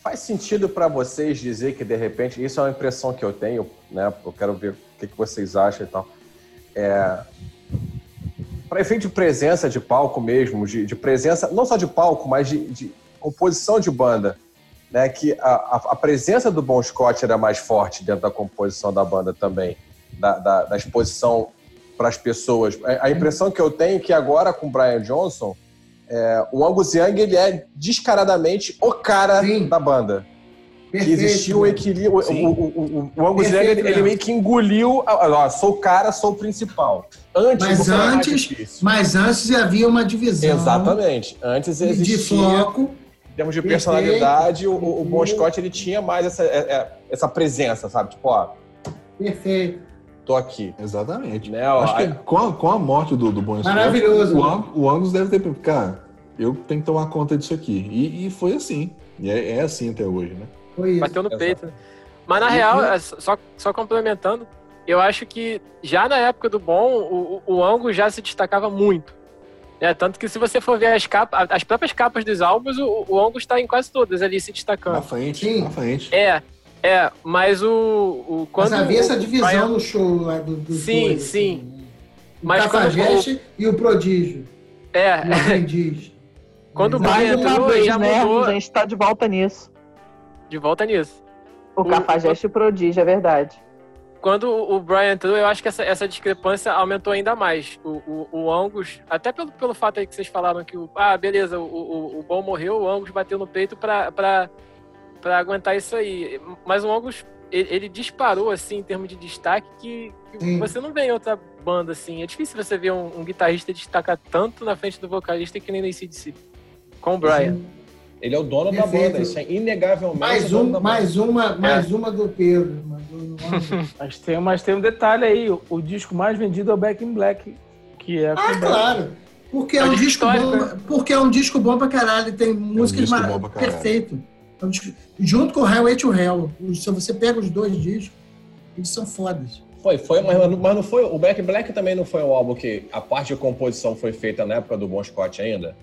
Faz sentido para vocês dizer que, de repente, isso é uma impressão que eu tenho, né? Eu quero ver o que, que vocês acham e tal. É... Para efeito de presença de palco mesmo, de, de, presença, não só de palco, mas de, de composição de banda, né? Que a, a, a, presença do Bon Scott era mais forte dentro da composição da banda também, da, da, da exposição para as pessoas. A, a impressão que eu tenho é que agora com o Brian Johnson é, o Angus Young ele é descaradamente o cara Sim. da banda. Perfeito. Que existia um equilíbrio. O, o, o, o, Angus Young ele, ele, meio que engoliu. Ó, sou o cara, sou o principal. Antes, mas antes, mas antes havia uma divisão. Exatamente. Antes existia. De foco. Em termos de personalidade, o, o Bon Scott ele tinha mais essa, é, é, essa presença, sabe? Tipo, ó. Perfeito tô aqui. Exatamente. Né? Acho que com a, com a morte do, do Bon Maravilhoso. O, o Angus deve ter. Cara, eu tenho que tomar conta disso aqui. E, e foi assim. E é, é, assim até hoje, né? Foi isso. Bateu no Exato. peito. Né? Mas na real, é só, só complementando, eu acho que já na época do Bom, o, o Angus já se destacava muito. É, tanto que se você for ver as capas, as próprias capas dos álbuns, o, o Angus está em quase todas ali se destacando. Na frente, Sim. na frente. É, é, mas o. o quando mas havia essa divisão Brian... no show lá do, do Sim, dois, sim. Assim, o mas Cafajeste quando... e o Prodígio. É. quando o Brian entrou, vez, já né? mudou. A gente tá de volta nisso. De volta nisso. O, o Cafajeste e o Prodígio, é verdade quando o Brian entrou, eu acho que essa, essa discrepância aumentou ainda mais. O, o, o, Angus, até pelo, pelo fato aí que vocês falaram que o. Ah, beleza, o, o, o Bom morreu, o Angus bateu no peito pra, pra, pra aguentar isso aí. Mas o Angus, ele, ele disparou, assim, em termos de destaque, que, que você não vê em outra banda, assim. É difícil você ver um, um, guitarrista destacar tanto na frente do vocalista que nem no ACDC. Com o Brian. Sim. Ele é o dono Perfeito. da banda, isso é inegavelmente. Mais, um, mais uma, mais é. uma do Pedro. *laughs* mas, tem, mas tem um detalhe aí: o, o, disco mais vendido é o Back in Black, que é. Ah, claro! Porque é, um disco bom, porque é um disco bom pra caralho, tem músicas é um perfeito. É um disco, junto com o Highway to Hell. Se você pega os dois discos, eles são fodas. Foi, foi, mas, mas não foi. O Back in Black também não foi um álbum que a parte de composição foi feita na época do Bon Scott ainda?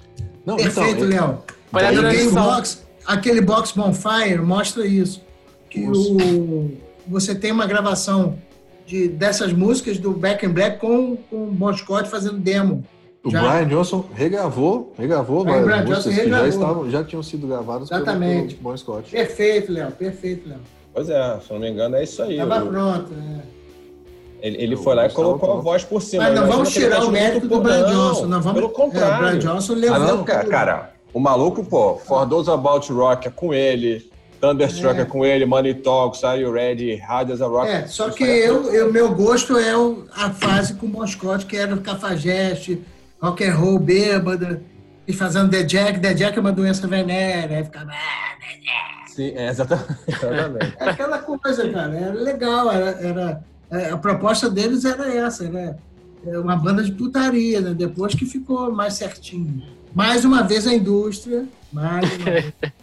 Não, Perfeito, então, Léo. Aquele box, aquele box Bonfire mostra isso. Que o, você tem uma gravação de, dessas músicas do Back in Black com, com o Bon Scott fazendo demo. O já. Brian Johnson regravou, regravou várias Brian músicas que já, estavam, já tinham sido gravadas Exatamente. pelo Bon Scott. Perfeito, Léo, perfeito, Léo. Pois é, se eu não me engano é isso aí. Estava pronto, né? Ele, ele foi lá e colocou a voz por cima. Mas não vamos tirar o mérito do Brian Johnson. Não vamos... Pelo contrário. É, o Brian Johnson levou. Ah, não, cara, cara, o maluco, pô, For Those About Rock é com ele, Thunderstruck é, é com ele, Money Talks, Are You Ready, Hard as a Rock. É, só que eu, eu, meu gosto é o, a fase com o Moscote, que era o cafajeste, rock and roll, bêbada, e fazendo The Jack. The Jack é uma doença venérea, aí ficava... Ah, Sim, é, *laughs* exatamente. É aquela coisa, cara, era legal, era, era, é, a proposta deles era essa, né? Uma banda de putaria, né? Depois que ficou mais certinho. Mais uma vez a indústria, mais uma vez. *laughs*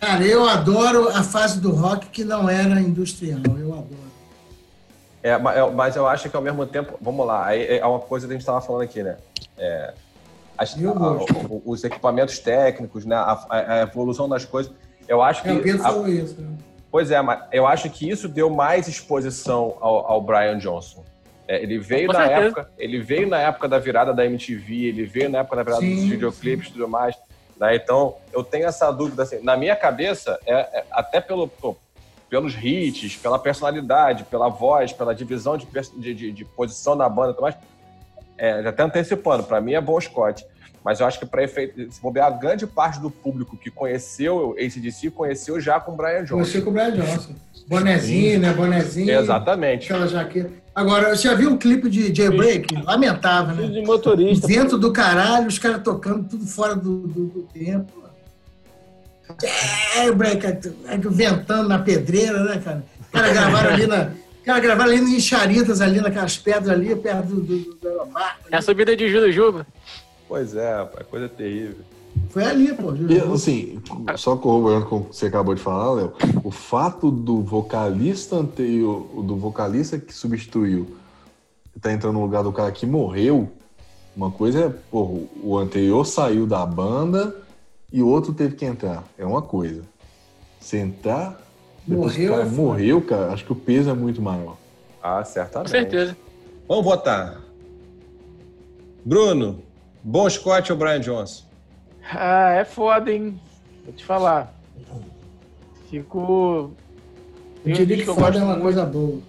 Cara, eu adoro a fase do rock que não era industrial, eu adoro. É, mas eu acho que ao mesmo tempo, vamos lá, aí é uma coisa que a gente estava falando aqui, né? É, as, a, a, os equipamentos técnicos, né? A, a, evolução das coisas. Eu acho que. Eu penso isso. Né? Pois é, mas eu acho que isso deu mais exposição ao, ao Brian Johnson. É, ele veio na época, ele veio na época da virada da MTV, ele veio na época da virada sim, dos videoclipes e tudo mais. Né? Então, eu tenho essa dúvida assim, na minha cabeça, é, é até pelo, pô, pelos hits, pela personalidade, pela voz, pela divisão de, de, de posição na banda, tudo mais, é, já até antecipando, para mim é Bon Scott. Mas eu acho que para efeito, se bobear, a grande parte do público que conheceu esse DC conheceu já com o Brian Johnson. Conheceu com o Brian Johnson. Bonezinho, né? Bonezinho. Exatamente. Aquela jaqueta. Agora, você já viu um clipe de Jailbreak? Lamentável, né? De motorista. Vento do caralho, os caras tocando tudo fora do, do, do tempo. Jailbreak, ventando na pedreira, né, cara? Os caras gravaram ali na. cara gravaram ali em Charitas, ali naquelas pedras ali, perto do, do, do, do É a subida de Júlio Juba. Pois é, é coisa terrível. Foi ali, pô. E, assim, só corroborando com o que você acabou de falar, Léo, o fato do vocalista anterior, do vocalista que substituiu, tá entrando no lugar do cara que morreu, uma coisa é, pô, o anterior saiu da banda e o outro teve que entrar. É uma coisa. Sentar, morreu, cara morreu, cara, acho que o peso é muito maior. Ah, certamente. Com certeza. Vamos votar. Bruno, Bom Scott ou Brian Johnson? Ah, é foda, hein? Vou te falar. Fico. Tem um disco que eu gosto é uma muito. coisa boa.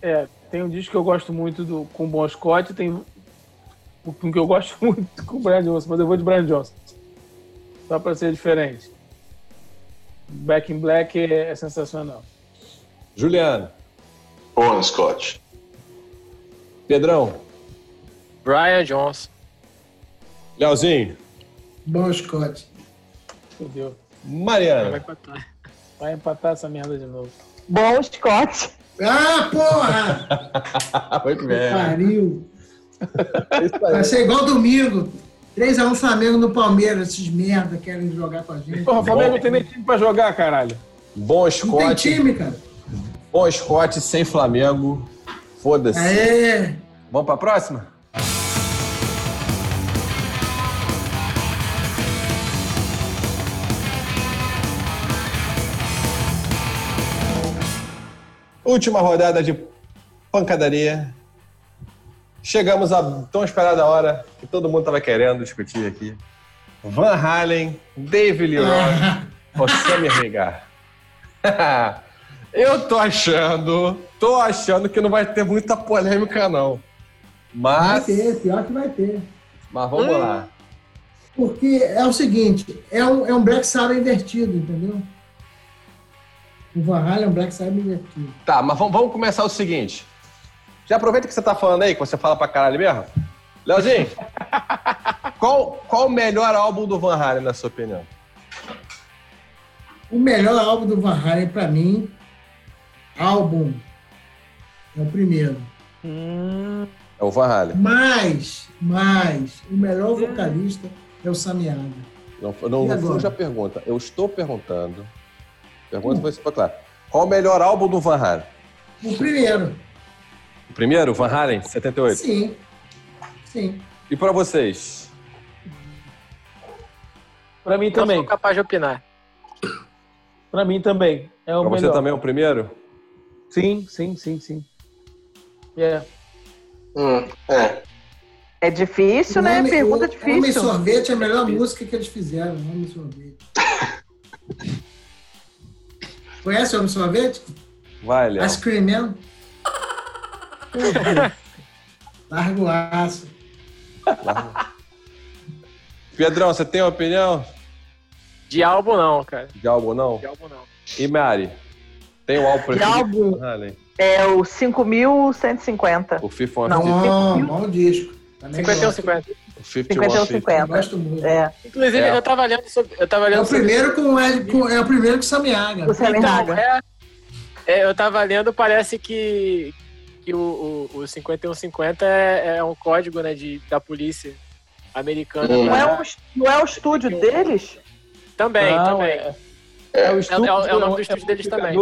É, tem um disco que eu gosto muito do, com o Bon Scott, tem um que eu gosto *laughs* muito com o Brian Johnson, mas eu vou de Brian Johnson. Só pra ser diferente. Back in Black é, é sensacional. Juliano. Bon Scott. Pedrão. Brian Johnson. Leozinho. Bom Scott. Fudeu. Mariana. Vai empatar. Vai empatar essa merda de novo. Bom Scott. Ah, porra! *laughs* Muito bem. Pariu. Vai ser igual domingo. 3x1 Flamengo no Palmeiras, esses merda querem jogar com a gente. Porra, o Flamengo não tem nem time pra jogar, caralho. Bom Scott. Não tem time, cara. Bom Scott sem Flamengo. Foda-se. Aê! Vamos pra próxima? Última rodada de pancadaria. Chegamos à tão esperada hora que todo mundo estava querendo discutir aqui. Van Halen, David ou Sammy Hagar. Eu tô achando, tô achando que não vai ter muita polêmica, não. Mas. Vai ter, pior que vai ter. Mas vamos hum. lá. Porque é o seguinte, é um, é um Black Sabbath invertido, entendeu? O Van Halen é um Black Sabbath invertido. Tá, mas vamos, vamos começar o seguinte. Já aproveita que você tá falando aí, que você fala pra caralho mesmo. Leozinho, *laughs* qual, qual o melhor álbum do Van Halen, na sua opinião? O melhor álbum do Van Halen, pra mim, álbum, é o primeiro. Hum. É o Van Halen. Mas, mas, o melhor vocalista é o Samiaga. Não, não, não fuja a pergunta. Eu estou perguntando. Pergunta vai ser claro. Qual o melhor álbum do Van Halen? O primeiro. O primeiro, Van Halen, 78? Sim. Sim. E para vocês? Para mim também. Eu sou capaz de opinar. Para mim também. É o pra melhor. você também é o primeiro? Sim, sim, sim, sim. Yeah. Hum, é. É difícil, o né? Nome, Pergunta o, difícil. Homem Sorvete é a melhor música que eles fizeram. Homem Sorvete. *laughs* Conhece o Homem Sorvete? Vai, Léo. Ice Cream Man? Larga o aço. Pedrão, você tem uma opinião? De álbum não, cara. De álbum não? De álbum não. E Mari? Tem um álbum preferido? De álbum é o 5150. O Fifth One Não, não bom disco. 51 50. O 51 50. Gosto muito. É. Inclusive, é. eu tava lendo sobre. Eu tava lendo é, o primeiro com, é, com, é o primeiro com o Samiaga. O Samiaga. Então, é, é, eu tava lendo, parece que, que o, o, o 5150 é, é um código né, de, da polícia americana. Hum. Não, é o, não é o estúdio deles? Também, não, também. É, é, o, estúdio, é, é, o nome do estúdio deles também.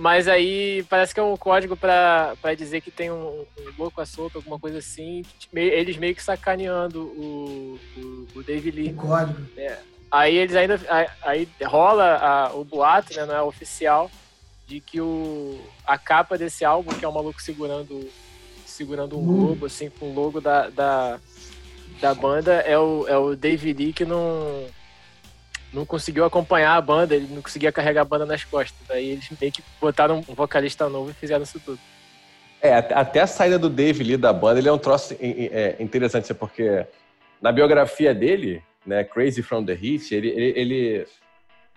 Mas aí parece que é um código para dizer que tem um, um louco à solta, alguma coisa assim. Eles meio que sacaneando o, o, o David Lee. O código. É. Aí eles ainda. Aí rola a, o boato, né? Não é oficial, de que o, a capa desse álbum, que é um maluco segurando, segurando um globo, assim, com o logo da, da, da banda, é o, é o David Lee que não não conseguiu acompanhar a banda, ele não conseguia carregar a banda nas costas. Aí eles meio que botaram um vocalista novo e fizeram isso tudo. É, até a saída do Dave Lee da banda, ele é um troço é, interessante, porque na biografia dele, né, Crazy From The Heat, ele, ele, ele,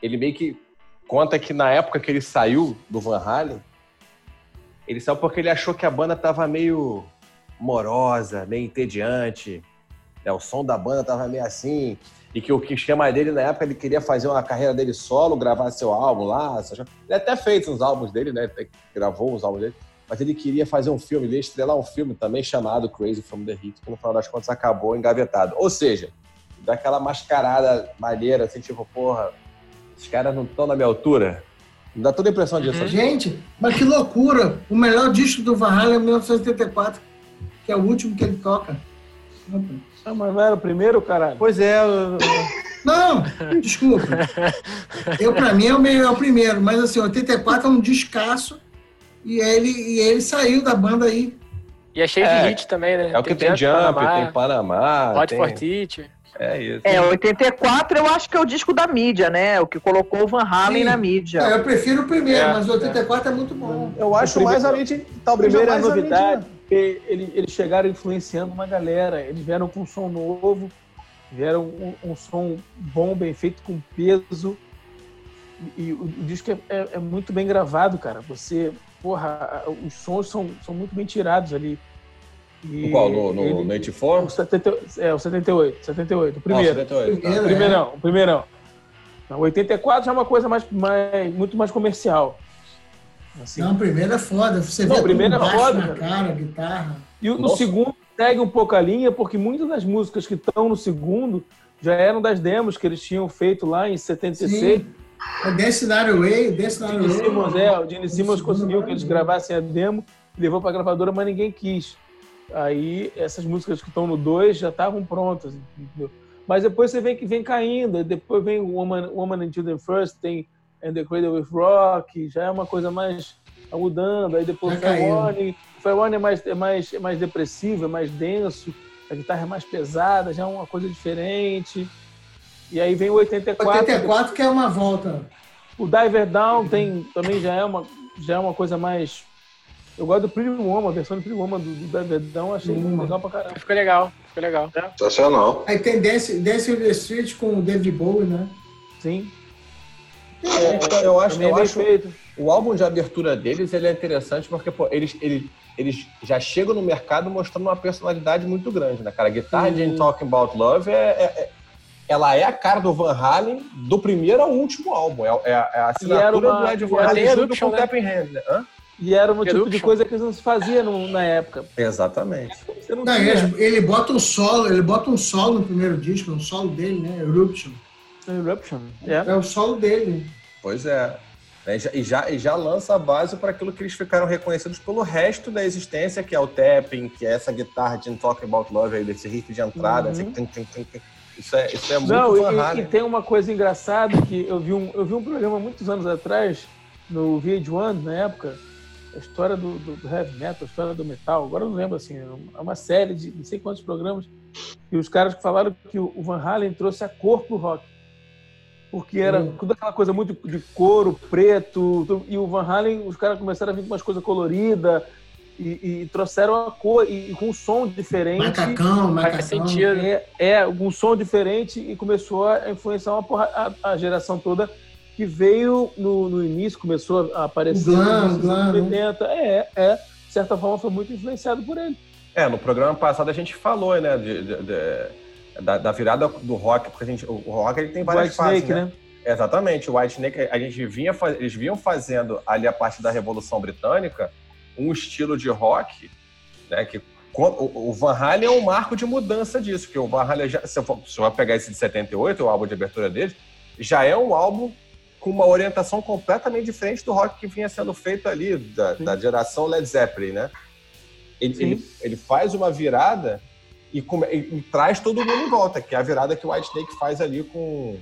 ele meio que conta que na época que ele saiu do Van Halen, ele saiu porque ele achou que a banda tava meio morosa, meio entediante, né, o som da banda tava meio assim, e que o que chama dele na época, ele queria fazer uma carreira dele solo, gravar seu álbum lá. Ele até fez uns álbuns dele, né? Gravou uns álbuns dele. Mas ele queria fazer um filme, ele ia estrelar um filme também chamado Crazy from the Heat, que no final das contas acabou engavetado. Ou seja, daquela mascarada maneira, assim, tipo, porra, os caras não estão na minha altura. Dá toda a impressão disso. Uhum. Gente, mas que loucura! O melhor disco do Van Halen é 1984, que é o último que ele toca. Ah, mas não era o primeiro, caralho? Pois é. Eu... Não, desculpa. Eu, pra mim, é o, meio, é o primeiro. Mas, assim, 84 é um descasso. E ele, e ele saiu da banda aí. E é cheio é, de hit também, né? É o que tem, tem Jump, Panamá, tem Panamá. Hot tem... for. É isso. É, 84 eu acho que é o disco da mídia, né? O que colocou o Van Halen Sim. na mídia. É, eu prefiro o primeiro, é, mas o 84 é. é muito bom. Eu acho mais a mídia. Tá, o primeiro é a novidade porque eles, eles chegaram influenciando uma galera. Eles vieram com um som novo, vieram um, um som bom, bem feito, com peso. E, e o, o, disco é, é, é, muito bem gravado, cara. Você, porra, os sons são, são muito bem tirados ali. E Qual? No, no, ele, no 84? O 70, é, o 78. 78. O primeiro. Ah, 78, tá. o primeirão, o primeirão. O 84 já é uma coisa mais, mais, muito mais comercial. Assim. Não, o primeiro é foda. Você não, vê o primeiro é foda, na cara, guitarra. E o, segundo segue um pouco a linha, porque muitas das músicas que estão no segundo já eram das demos que eles tinham feito lá em 76. Sim. É Dance Night Away, Dance Away. Simmons, é, o Gene Simmons conseguiu que eles gravassem a demo, levou para a gravadora, mas ninguém quis. Aí essas músicas que estão no 2 já estavam prontas, entendeu? Mas depois você vê que vem caindo, depois vem o Woman, Woman and Children First, tem and the Cradle with Rock, já é uma coisa mais tá mudando, aí depois o Fairone, o Fairone é mais, é, mais, é mais depressivo, é mais denso, a guitarra é mais pesada, já é uma coisa diferente. E aí vem o 84. 84 que é uma volta. O Diver Down tem, também já é, uma, já é uma coisa mais. Eu gosto do Premium Woman, a versão do Premium Woman do, do Diver Down, achei hum. legal pra caramba. Ficou legal, ficou legal. É. Sensacional. Aí tem Dance, Dance the Street com o David Bowie, né? Sim. É, eu acho, eu acho o álbum de abertura deles ele é interessante porque pô, eles, eles, eles já chegam no mercado mostrando uma personalidade muito grande, né, cara? A guitarra de Talking About Love é, é, é, ela é a cara do Van Halen do primeiro ao último álbum. É, é, é a assinatura uma, do Ed Van Halen junto com o Tapping Hand, né? Hã? E era um tipo de coisa que não se fazia no, na época. Exatamente. Não não, ele, ele, bota um solo, ele bota um solo no primeiro disco, um solo dele, né? Eruption. Eruption. É, é o solo dele. Pois é. E já, e já, e já lança a base para aquilo que eles ficaram reconhecidos pelo resto da existência, que é o tapping, que é essa guitarra de Talk About Love, aí, desse riff de entrada. Uhum. Assim, isso é, isso é muito Não, e, e, tem uma coisa engraçada que eu vi um, eu vi um programa muitos anos atrás, no VH1, na época, a história do, do, do, heavy metal, a história do metal. Agora eu não lembro, assim, é uma série de não sei quantos programas. E os caras falaram que o Van Halen trouxe a cor pro rock. Porque era hum. toda aquela coisa muito de couro, preto. E o Van Halen, os caras começaram a vir com umas coisas coloridas, e, e, trouxeram a cor e, e, com um som diferente. Macacão, macacão. É, é, um som diferente e começou a influenciar uma porra, a, a, geração toda que veio no, no início, começou a aparecer glam, glam, 80. É, é, de certa forma foi muito influenciado por ele. É, no programa passado a gente falou, né, de, de, de, da, da, virada do rock, porque a gente, o rock ele tem várias White fases, Snake, né? né? Exatamente, o White Snake, a gente vinha, eles vinham fazendo ali a parte da Revolução Britânica, um estilo de rock, né, que o Van Halen é um marco de mudança disso, que o Van Halen, já, se você vai pegar esse de 78, o álbum de abertura dele, já é um álbum com uma orientação completamente diferente do rock que vinha sendo feito ali, da, da geração Led Zeppelin, né? Ele, ele, ele, faz uma virada e, come, e, traz todo mundo em volta, que é a virada que o White Snake faz ali com,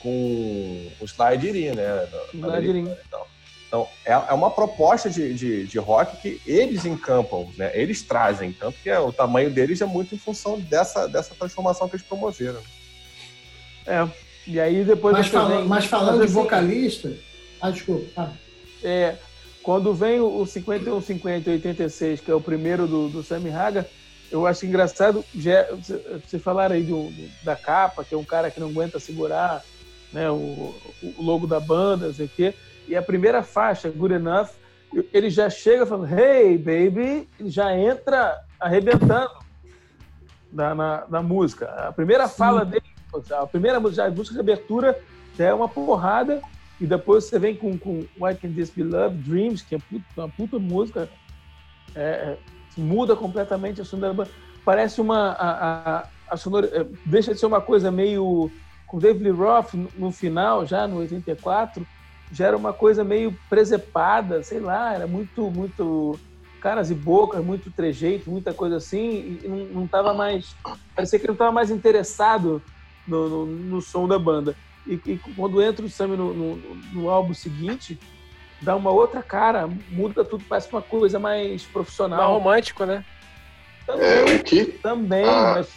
com o Slide né? Slide então. Então, é, é uma proposta de, de, de, rock que eles encampam, né? Eles trazem, tanto que é, o tamanho deles é muito em função dessa, dessa transformação que eles promoveram. É, e aí depois... Mas, fala, vem, mas falando mas, de assim, vocalista... Ah, desculpa. Ah. É, quando vem o 51, 50 e 86, que é o primeiro do, do Sammy Haga, eu acho engraçado, já, vocês falaram aí do, da capa, que é um cara que não aguenta segurar né, o, o logo da banda, não sei o quê e a primeira faixa, Good Enough, ele já chega falando, hey, baby, já entra arrebentando na, na, na música. A primeira Sim. fala dele, a primeira música, a música de abertura já é uma porrada, e depois você vem com, com Why Can This Be Love, Dreams, que é uma puta música, é, é, muda completamente a sonora. Parece uma. A, a, a sonora, é, deixa de ser uma coisa meio. Com David Lee Roth no, final, já no 84, já era uma coisa meio presepada, sei lá, era muito, muito caras e bocas, muito trejeito, muita coisa assim, e não estava mais. Parecia que não estava mais interessado no, no, no, som da banda. E, e quando entra o Sammy no, no, álbum seguinte, dá uma outra cara, muda tudo, parece uma coisa mais profissional. Mais romântico, né? Também, é, o que? Também, ah. mas,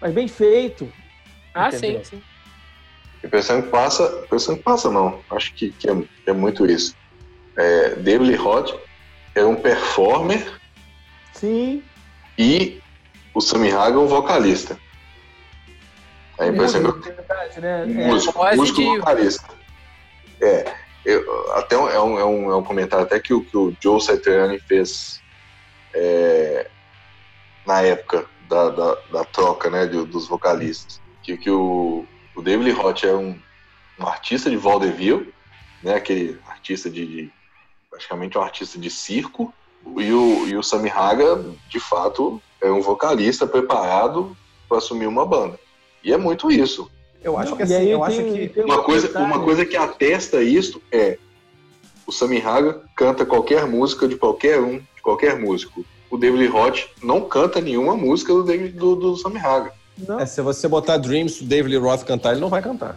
mas bem feito. Ah, entendeu? sim, sim. E pensando que passa, pensando que passa não, acho que, que é, é, muito isso. É, David Roth é um performer. Sim. E o Sammy Haga é um vocalista. É impressão que eu... né? Músico, é, músico vocalista. É, eu, até é, um, é, um, é um comentário até que o, que o Joe Satriani fez é, na época da, da, da troca né, de, dos vocalistas. Que, que o, o David Roth é um, um artista de vaudeville, né, aquele artista de, de, praticamente um artista de circo, e o, e o Sammy Haga, de fato, é um vocalista preparado para assumir uma banda. E é muito isso. Eu acho que assim, eu tem, acho que uma coisa, uma coisa que atesta isso é o Sammy Haga canta qualquer música de qualquer um, de qualquer músico. O David Roth não canta nenhuma música do, David, do, do Sammy Haga. É, se você botar Dreams do David Lee Roth cantar, ele não vai cantar.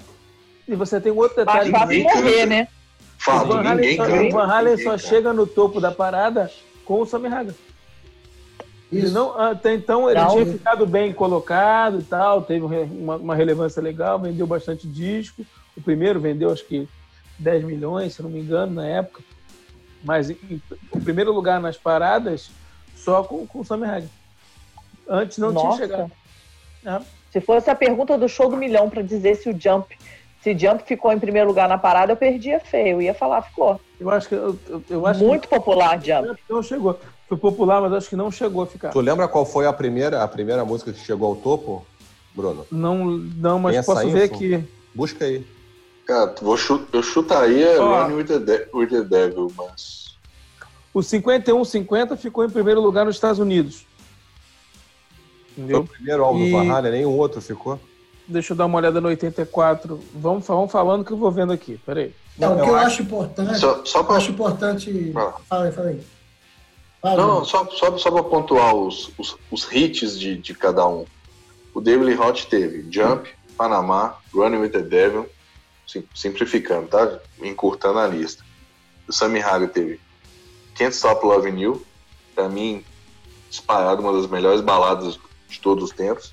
E você tem um outro detalhe. Mais fácil morrer, né? Fala, o Van Halen só, Van Halen só chega no topo da parada com o Sammy Hagar. Ele não, até então ele não, tinha ficado bem colocado e tal, teve uma, uma, relevância legal, vendeu bastante disco. O primeiro vendeu acho que 10 milhões, se não me engano, na época. Mas em, o primeiro lugar nas paradas só com, com o Sammy Hagar. Antes não Nossa. tinha chegado. É. Se fosse a pergunta do show do milhão para dizer se o Jump se Jump ficou em primeiro lugar na parada, eu perdia feio. Eu ia falar, ficou. Eu acho que. Eu, eu acho Muito que... popular, Jump. Não chegou. Foi popular, mas acho que não chegou a ficar. Tu lembra qual foi a primeira, a primeira música que chegou ao topo, Bruno? Não, não mas posso ver aqui. Busca aí. Cara, vou chut, eu chutaria. Running with the, De with the Devil, mas. O 51-50 ficou em primeiro lugar nos Estados Unidos. Entendeu? Foi o primeiro álbum e... do Van Halen, nenhum outro ficou? Deixa eu dar uma olhada no 84. Vamos, vamos falando que eu vou vendo aqui. Peraí. Não, o que eu, acho, importante. Só, só pra... acho importante. Ah. Fala aí, fala aí. Não, só, só, só para pontuar os, os, os, hits de, de cada um. O David Hot teve Jump, Panamá, Running with the Devil, simplificando, tá? Encurtando a lista. O Sammy Hagar teve Can't Stop Loving You, pra mim, disparado, uma das melhores baladas de todos os tempos.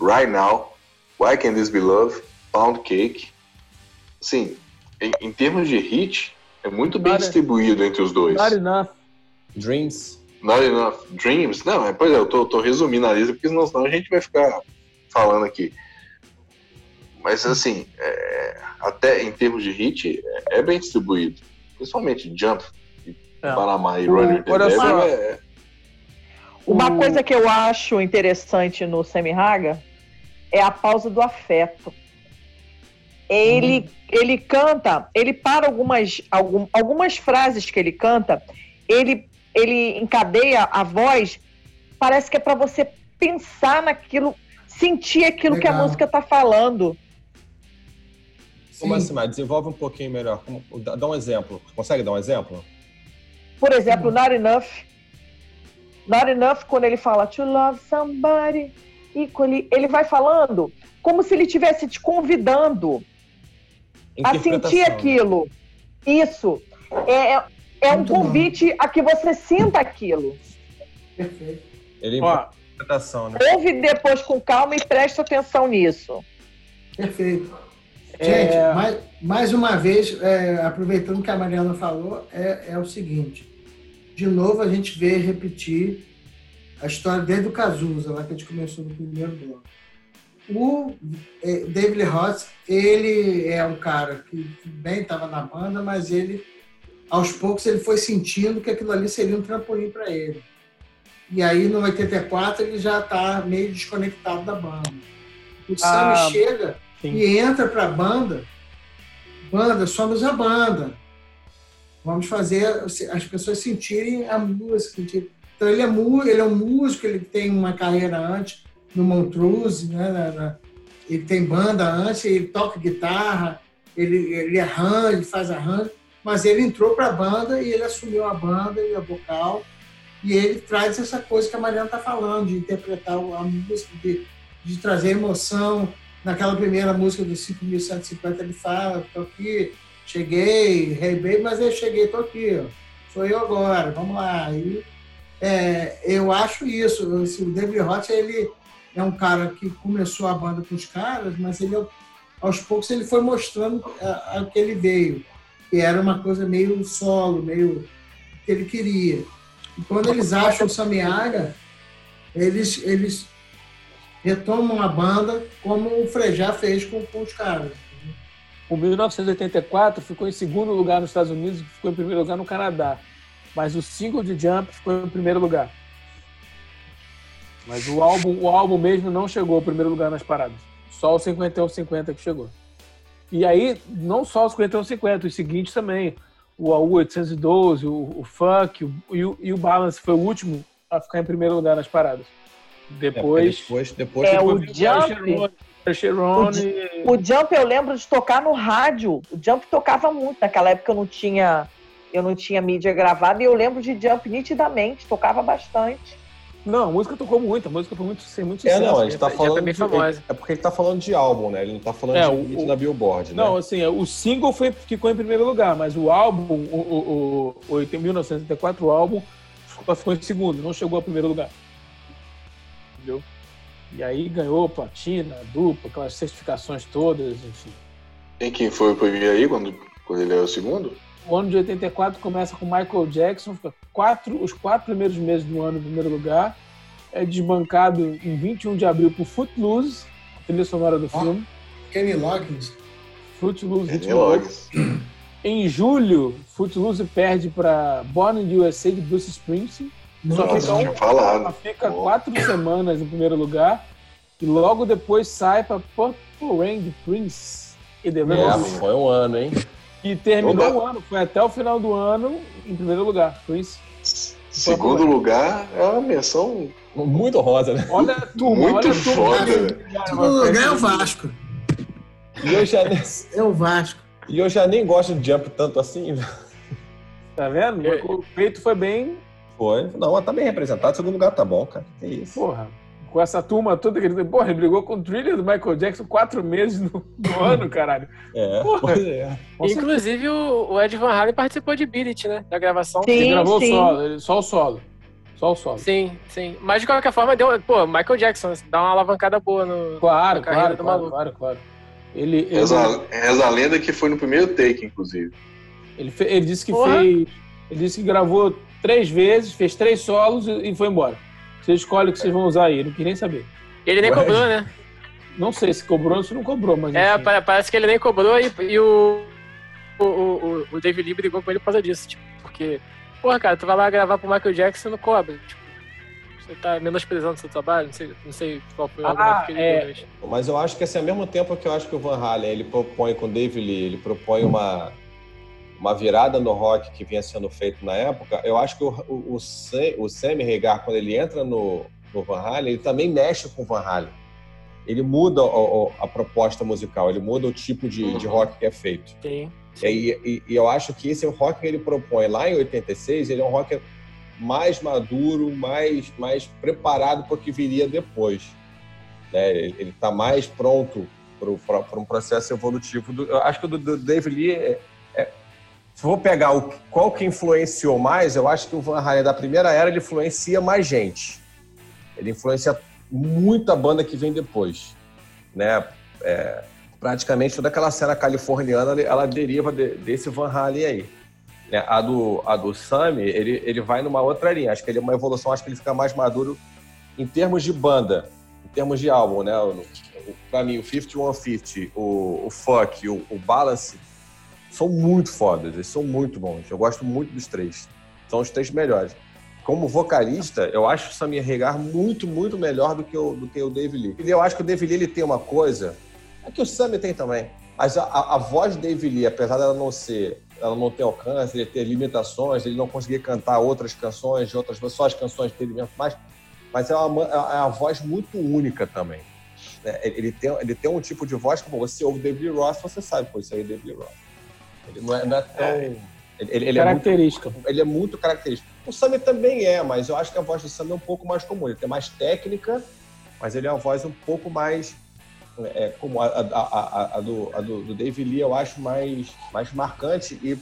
Right Now, Why Can This Be Love, Pound Cake. Sim, em, em termos de hit, é muito bem distribuído entre os dois. Not enough. Dreams. Not enough. Dreams? Não, é, pois é, eu tô, tô resumindo a lista, porque senão, a gente vai ficar falando aqui. Mas assim, é, até em termos de hit, é, é, bem distribuído. Principalmente Jump, é. Panamá e Runner. É, é, Uma coisa que eu acho interessante no Semi Raga é a pausa do afeto. Ele, hum. ele canta, ele para algumas, algum, algumas frases que ele canta, ele ele encadeia a voz, parece que é para você pensar naquilo, sentir aquilo Legal. que a música está falando. Como assim, mas desenvolve um pouquinho melhor. Dá um exemplo. Consegue dar um exemplo? Por exemplo, Not Enough. Not Enough, quando ele fala To love somebody equally, ele vai falando como se ele estivesse te convidando a sentir aquilo. Isso. É, é é Muito um convite bom. a que você sinta aquilo. Perfeito. Ele Ó, interpretação, né? Ouve depois com calma e preste atenção nisso. Perfeito. Gente, é... mais, mais uma vez, é, aproveitando o que a Mariana falou, é, é o seguinte. De novo, a gente vê repetir a história desde o Cazuza, lá que a gente começou no primeiro bloco. O é, David Roth, ele é um cara que bem estava na banda, mas ele aos poucos ele foi sentindo que aquilo ali seria um trampolim para ele. E aí no 84 ele já está meio desconectado da banda. O ah, Sammy chega sim. e entra para a banda. Banda, somos a banda. Vamos fazer as pessoas sentirem a música. Então ele é, ele é um músico, ele tem uma carreira antes no Montrose, né? ele tem banda antes, ele toca guitarra, ele, ele arranja, ele faz arranjo mas ele entrou para a banda e ele assumiu a banda e a vocal e ele traz essa coisa que a Mariana está falando, de interpretar a música, de, de trazer emoção. Naquela primeira música do 5.150 ele fala, tô aqui, cheguei, baby, mas eu cheguei, tô aqui, ó. sou eu agora, vamos lá. E, é, eu acho isso, assim, o David Roth, ele é um cara que começou a banda com os caras, mas ele aos poucos ele foi mostrando a, a que ele veio que era uma coisa meio solo, meio que ele queria. E quando eles acham o Samiaga, eles, eles retomam a banda como o Frejá fez com, com os caras. O 1984 ficou em segundo lugar nos Estados Unidos e ficou em primeiro lugar no Canadá. Mas o single de Jump ficou em primeiro lugar. Mas o álbum, o álbum mesmo não chegou ao primeiro lugar nas paradas. Só o 51-50 que chegou. E aí, não só os 5150, os seguintes também. O AU 812, o, o Funk o, e, o, e o Balance foi o último a ficar em primeiro lugar nas paradas. Depois. É, depois, depois, é, depois o Jump. O, o Jump eu lembro de tocar no rádio. O Jump tocava muito. Naquela época eu não tinha, eu não tinha mídia gravada e eu lembro de Jump nitidamente, tocava bastante. Não, a música tocou muito, a música foi muito, sem muito sucesso. É, não, a gente tá falando. tá bem de, famosa. É porque ele tá falando de álbum, né? Ele não tá falando É, de o- hit na Billboard, né? Não, assim, o single foi, ficou em primeiro lugar, mas o álbum, o, o, o, o 1984, o álbum, ficou em segundo, não chegou ao primeiro lugar. Entendeu? E aí ganhou platina, dupla, aquelas certificações todas, enfim. Quem que foi o primeiro aí, quando, quando ele era o segundo? O ano de 84 começa com Michael Jackson, fica quatro, os quatro primeiros meses do ano em primeiro lugar. É desbancado em 21 de abril por Footloose, a trilha sonora do Ó. filme. Kenny Loggins. Footloose, Kenny. Loggins. Em julho, Footloose perde para Born in the USA de Bruce Springsteen. Só Nossa, fica, um- tinha falado. só fica quatro semanas em primeiro lugar. E logo depois sai para Purple Rain de Prince. E The É, foi um ano, hein? E terminou o ano, foi até o final do ano em primeiro lugar. Prince. Segundo lugar é uma menção Muito rosa, né? Olha a turma, Muito olha foda, Segundo lugar é o Vasco. E eu já, nem- É o Vasco. e eu já nem gosto de jump tanto assim. Tá vendo? É. O peito foi bem. Foi. Não, tá bem representado. Segundo lugar tá bom, cara. Que isso. Porra. Com essa turma toda que ele. Porra, ele brigou com o thriller do Michael Jackson quatro meses no, no *laughs* ano, caralho. É, é. Inclusive, o, o Ed Van Halen participou de Beat It, né? Da gravação. Ele Sim, gravou sim. solo, ele- só o solo. Só o solo. Sim, sim. Mas de qualquer forma, deu. Pô, Michael Jackson dá uma alavancada boa no. Claro, claro, claro, claro, claro. Ele, ele, Reza, reza a lenda que foi no primeiro take, inclusive. ele, fe- ele disse que Porra. fez. Ele disse que gravou três vezes, fez três solos e foi embora. Você escolhe o que vocês vão usar aí, eu não queria nem saber. Ele nem Ué. cobrou, né? Não sei se cobrou ou se não cobrou, mas. É, enfim. pa- parece que ele nem cobrou e, e o, o, o, o David Lee brigou com ele por causa disso. Tipo, porque, porra, cara, tu vai lá gravar pro Michael Jackson e não cobra. Tipo, você tá menosprezando o seu trabalho? Não sei, não sei qual foi o Ah, argumento que ele é. deu. mas- Mas eu acho que assim, ao mesmo tempo que eu acho que o Van Halen ele propõe com o Dave Lee, ele propõe uma, uma virada no rock que vinha sendo feito na época, eu acho que o, o, o, Sam, o Sammy Hagar, quando ele entra no, no Van Halen, ele também mexe com o Van Halen. Ele muda o- a proposta musical, ele muda o tipo de, de rock que é feito. Sim. E, e- e eu acho que esse é o rock que ele propõe lá em 86, ele é um rock mais maduro, mais, mais preparado para o que viria depois. Né? Ele está mais pronto para um processo evolutivo. Do, eu acho que o do, do David Lee, é- se eu vou pegar o, qual que influenciou mais, eu acho que o Van Halen da primeira era ele influencia mais gente. Ele influencia muita banda que vem depois. Né? É, praticamente toda aquela cena californiana ela- deriva de- desse Van Halen aí. Né? A do, a do Sammy, ele, ele vai numa outra linha. Acho que ele é uma evolução, acho que ele fica mais maduro em termos de banda, em termos de álbum, né? Pra mim, o 5150, o, o Fuck, o, o Balance, são muito fodas, eles são muito bons. Eu gosto muito dos três. São os três melhores. Como vocalista, eu acho o Samir Regar muito, muito melhor do que o, do que o Dave Lee. E eu acho que o Dave Lee ele tem uma coisa, é que o Sammy tem também. Mas a, a, a voz do Dave Lee, apesar dela não ser, ela não ter alcance, ele ter limitações, ele não conseguir cantar outras canções, outras só as canções dele mesmo, mas, mas é, uma, é uma voz muito única também. né? Ele tem, ele tem um tipo de voz que, você ouve David Lee Roth, você sabe, pô, isso aí é David Lee Roth. Ele não é, não é tão... Ele, ele é muito ele é muito característico. O Sammy também é, mas eu acho que a voz do Sammy é um pouco mais comum. Ele tem mais técnica, mas ele é uma voz um pouco mais é, como a, a, a, a do, do, do Dave Lee, eu acho mais, mais marcante e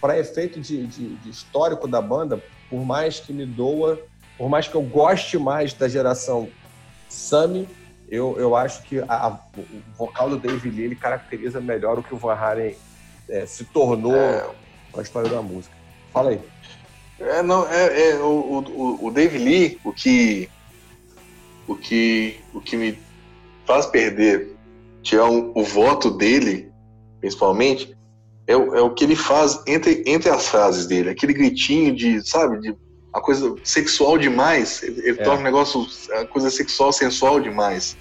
para efeito de, de, de histórico da banda, por mais que me doa, por mais que eu goste mais da geração Sammy, eu, eu acho que a, a, o vocal do Dave Lee ele caracteriza melhor o que o Van Halen é, se tornou É. a história da música. Fala aí. É, não, é, é o, o, o Dave Lee, o que, o que, o que me faz perder, tirar um- o voto dele, principalmente, é, o- é o que ele faz entre, entre as frases dele, aquele gritinho de, sabe, de uma coisa sexual demais, ele, ele É. torna o negócio, a coisa sexual, sensual demais.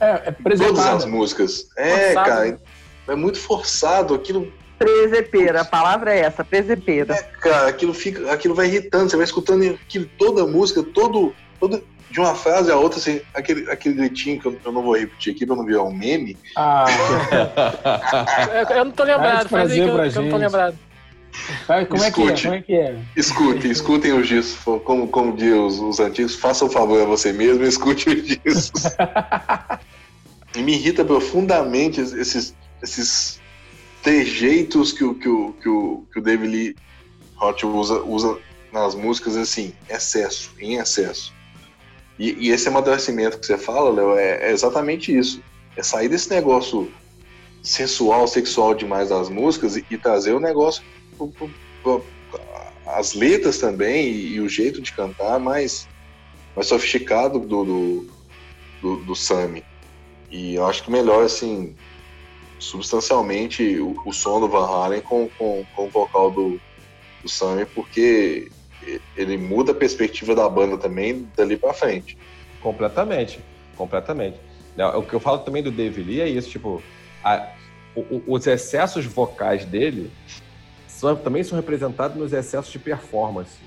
É, é Todas as músicas. É, Forçado, cara, é muito forçado, aquilo Presepeira, a palavra é essa, presepeira. cara, aquilo fica, aquilo vai irritando, você vai escutando aquilo, toda a música, todo, todo de uma frase a outra, assim, aquele, aquele gritinho que eu, eu não vou repetir aqui pra não virar um meme. Ah, *laughs* Eu, eu não tô lembrado, Faz faz aí que eu, que eu não tô lembrado. como, é que é? como é que é? Escutem, escutem os discos. Como, como diz os, os antigos, faça o um favor a você mesmo e escute os *laughs* discos. e me irrita profundamente esses, esses trejeitos que o, que o, que o, que o David Lee Roth usa, usa nas músicas, assim, excesso, em excesso. E, e esse amadurecimento que você fala, Léo, é, é exatamente isso. É sair desse negócio sensual, sexual demais das músicas e, e trazer o negócio, as letras também e, e, o jeito de cantar mais, mais sofisticado do, do, do, do. E eu acho que melhor, assim, substancialmente o, o som do Van Halen com, com, com o vocal do, do Sammy, porque ele muda a perspectiva da banda também dali para frente. Completamente, completamente. O que eu falo também do Dave Lee é isso, tipo, a, o, os excessos vocais dele são, também são representados nos excessos de performance,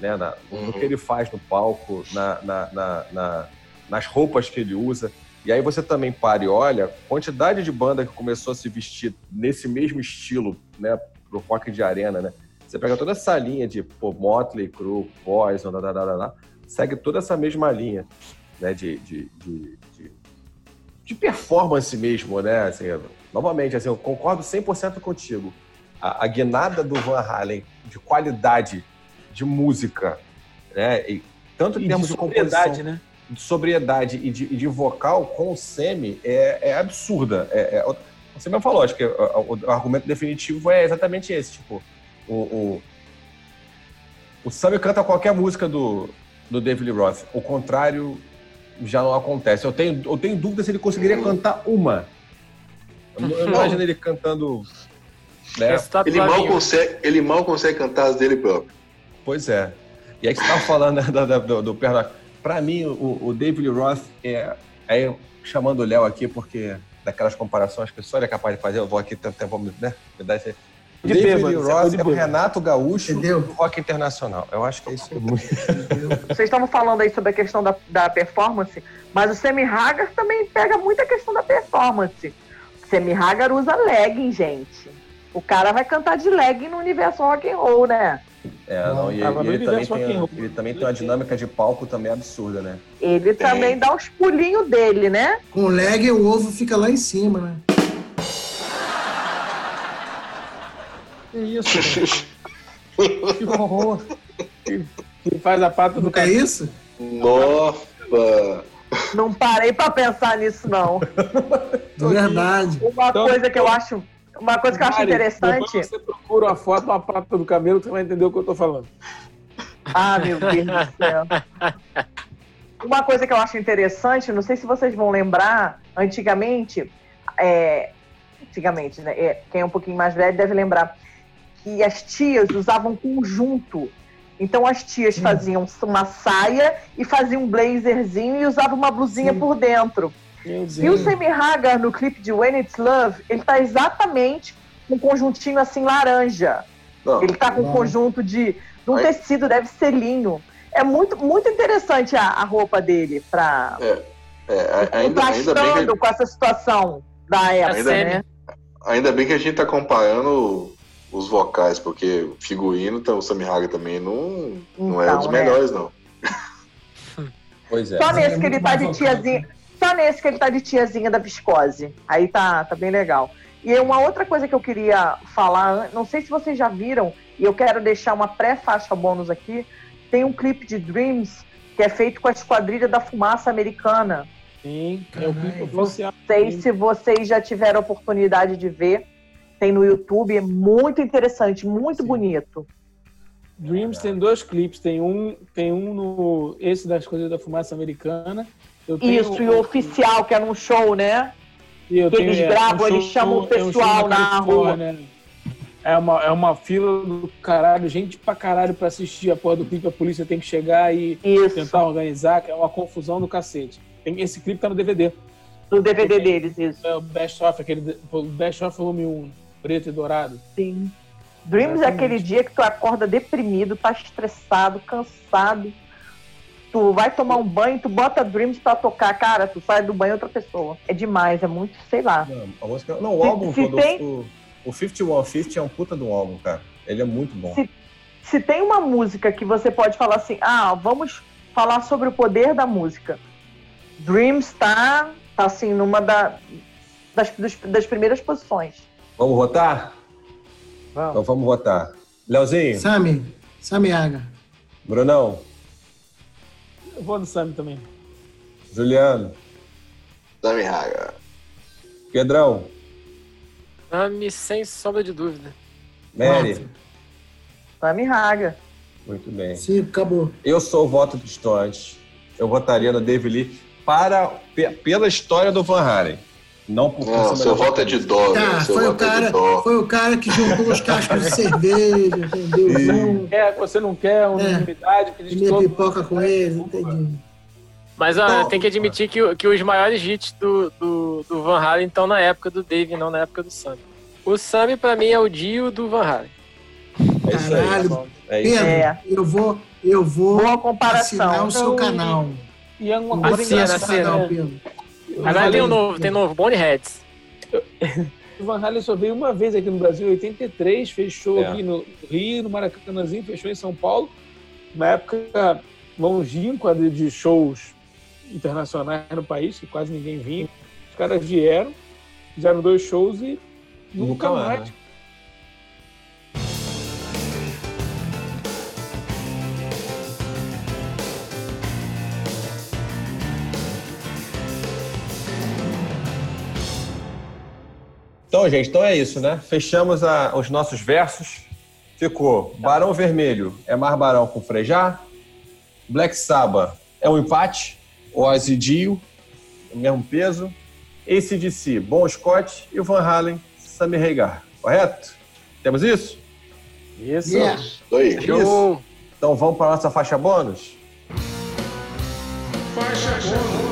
né? Na, uhum. No que ele faz no palco, na, na, na, nas roupas que ele usa. E aí você também para e olha a quantidade de banda que começou a se vestir nesse mesmo estilo, né? Pro rock de arena, né? Você pega toda essa linha de pô, Motley Crue, Poison, da, da, da, da, segue toda essa mesma linha, né? De, de, de, de, performance mesmo, né? Assim, novamente, assim, eu concordo 100% contigo. A, a guinada do Van Halen de qualidade de música, né? E, tanto em termos de, de composição, né? De sobriedade e de, de, vocal com o Semi é, é absurda. É, é, você mesmo falou, acho que o, o, argumento definitivo é exatamente esse. Tipo, o, o, o Sami canta qualquer música do, do David Lee Roth. O contrário já não acontece. Eu tenho, eu tenho dúvida se ele conseguiria cantar uma. Eu, eu não imagino ele cantando. Né? Ele, mal consegue, ele mal consegue cantar as dele próprio. Pois é. E aí que você estava falando *laughs* né, do, do, do Perna para mim, o, o David Roth é, é chamando o Léo aqui, porque daquelas comparações que só ele é capaz de fazer, eu vou aqui tentar, né, me dar esse... De David bêbado, Roth é o Renato Gaúcho Entendeu? do rock internacional. Eu acho que é isso. Vocês estavam falando aí sobre a questão da, da performance, mas o Sammy Hagar também pega muito a questão da performance. O Sammy Hagar usa legging, gente. O cara vai cantar de legging no universo rock and roll, né? É, não, e, ele, ele, também tem, ele também tem uma dinâmica de palco também absurda, né? Ele tem. também dá os pulinhos dele, né? Com leg o ovo fica lá em cima, né? Que isso, Que horror. Que, que faz a pata do cara. É isso? Nossa! Não parei pra pensar nisso, não. Verdade. Uma então, coisa que eu acho uma coisa que eu acho Mari, interessante. Você procura a foto da pata do cabelo, você vai entender o que eu tô falando. Ah, meu Deus do céu. Uma coisa que eu acho interessante, não sei se vocês vão lembrar, antigamente, é, antigamente, né? É, quem é um pouquinho mais velho deve lembrar que as tias usavam conjunto. Então as tias hum. faziam uma saia e faziam um blazerzinho e usavam uma blusinha Sim. por dentro. E o Sammy Hagar, no clipe de When It's Love, ele tá exatamente com um conjuntinho assim laranja. Não, ele tá com um conjunto de, de um Aí... tecido, deve ser linho. É muito, muito interessante a, a roupa dele para é, é, ainda, ainda bem que... com essa situação da época, ainda, né? Ainda bem que a gente tá comparando os vocais, porque o figurino, então, o Sammy Hagar também não, não é então, é dos melhores, não. Pois é. Só nesse que ele tá de tiazinha. Só nesse que ele tá de tiazinha da viscose. Aí tá, tá bem legal. E uma outra coisa que eu queria falar, não sei se vocês já viram, e eu quero deixar uma pré-faixa bônus aqui. Tem um clipe de Dreams que é feito com a Esquadrilha da Fumaça Americana. Sim, é o clipe oficial. Não sei se vocês já tiveram oportunidade de ver. Tem no YouTube, é muito interessante, muito Sim. bonito. Dreams tem dois clipes, tem um, tem um no esse da Esquadrilha da Fumaça Americana isso, e o oficial, que é num show, né? que eles é, gravam, um eles chamam o pessoal é um na rua. Né? É uma, é uma fila do caralho, gente pra caralho pra assistir a porra do clipe, a polícia tem que chegar e Isso. tentar organizar, que é uma confusão do cacete. Tem, esse clipe tá no DVD. No DVD deles, isso. É o Best of, aquele Best of volume 1, preto e dourado. Sim. Dreams é aquele dia que tu acorda deprimido, tá estressado, cansado tu vai tomar um banho, tu bota Dreams pra tocar, cara, tu sai do banho outra pessoa. É demais, é muito, sei lá. Não, a música, não o álbum se, todo, tem... o, o 5150 é um puta de um álbum, cara. Ele é muito bom. Se, se tem uma música que você pode falar assim, ah, vamos falar sobre o poder da música. Dreams tá, tá assim, numa da, das, dos, das primeiras posições. Vamos votar? Vamos. Então vamos votar. Leozinho? Sami. Sami Aga. Brunão? Eu vou no Sami também. Juliano? Sami Haga. Pedrão? Sami, sem sombra de dúvida. Mary? Sami Haga. Muito bem. Sim, acabou. Eu sou o voto distante. Eu votaria no David Lee para, pela história do Van Halen. Não por Não, seu voto é de dó. Tá, foi, o é cara, foi o cara que juntou os cascos de cerveja, *laughs* entendeu? Você não quer, você não quer unanimidade. É, que todo... pipoca com ele, entendi. Mas ó, tem que admitir que, que os maiores hits do, do, do Van Halen estão na época do Dave, não na época do Sam. O Sam, pra mim, é o Dio do Van Halen. É isso Caralho, aí. É isso. Pedro, é. eu vou, eu vou Boa comparação. assinar o seu canal. E é uma assina, assina. Canal, Pedro. Agora tem um novo, tem novo, Bonnie Heads. *laughs* O Van Halen só veio uma vez aqui no Brasil, em 83, fechou é. aqui no Rio, no Maracanãzinho, fechou em São Paulo. Na época longínqua de shows internacionais no país, que quase ninguém vinha. Os caras vieram, fizeram dois shows e nunca, nunca mais. mais. Então, gente, então é isso, né? Fechamos a, os nossos versos. Ficou Barão Vermelho é mais Barão com Frejá. Black Sabbath é um empate. Ozzy Dio, o mesmo peso. ACDC, Bon Scott e o Van Halen, Sammy Hagar. Correto? Temos isso? Isso. Yeah. Isso. Então vamos para a nossa faixa bônus? Faixa bônus.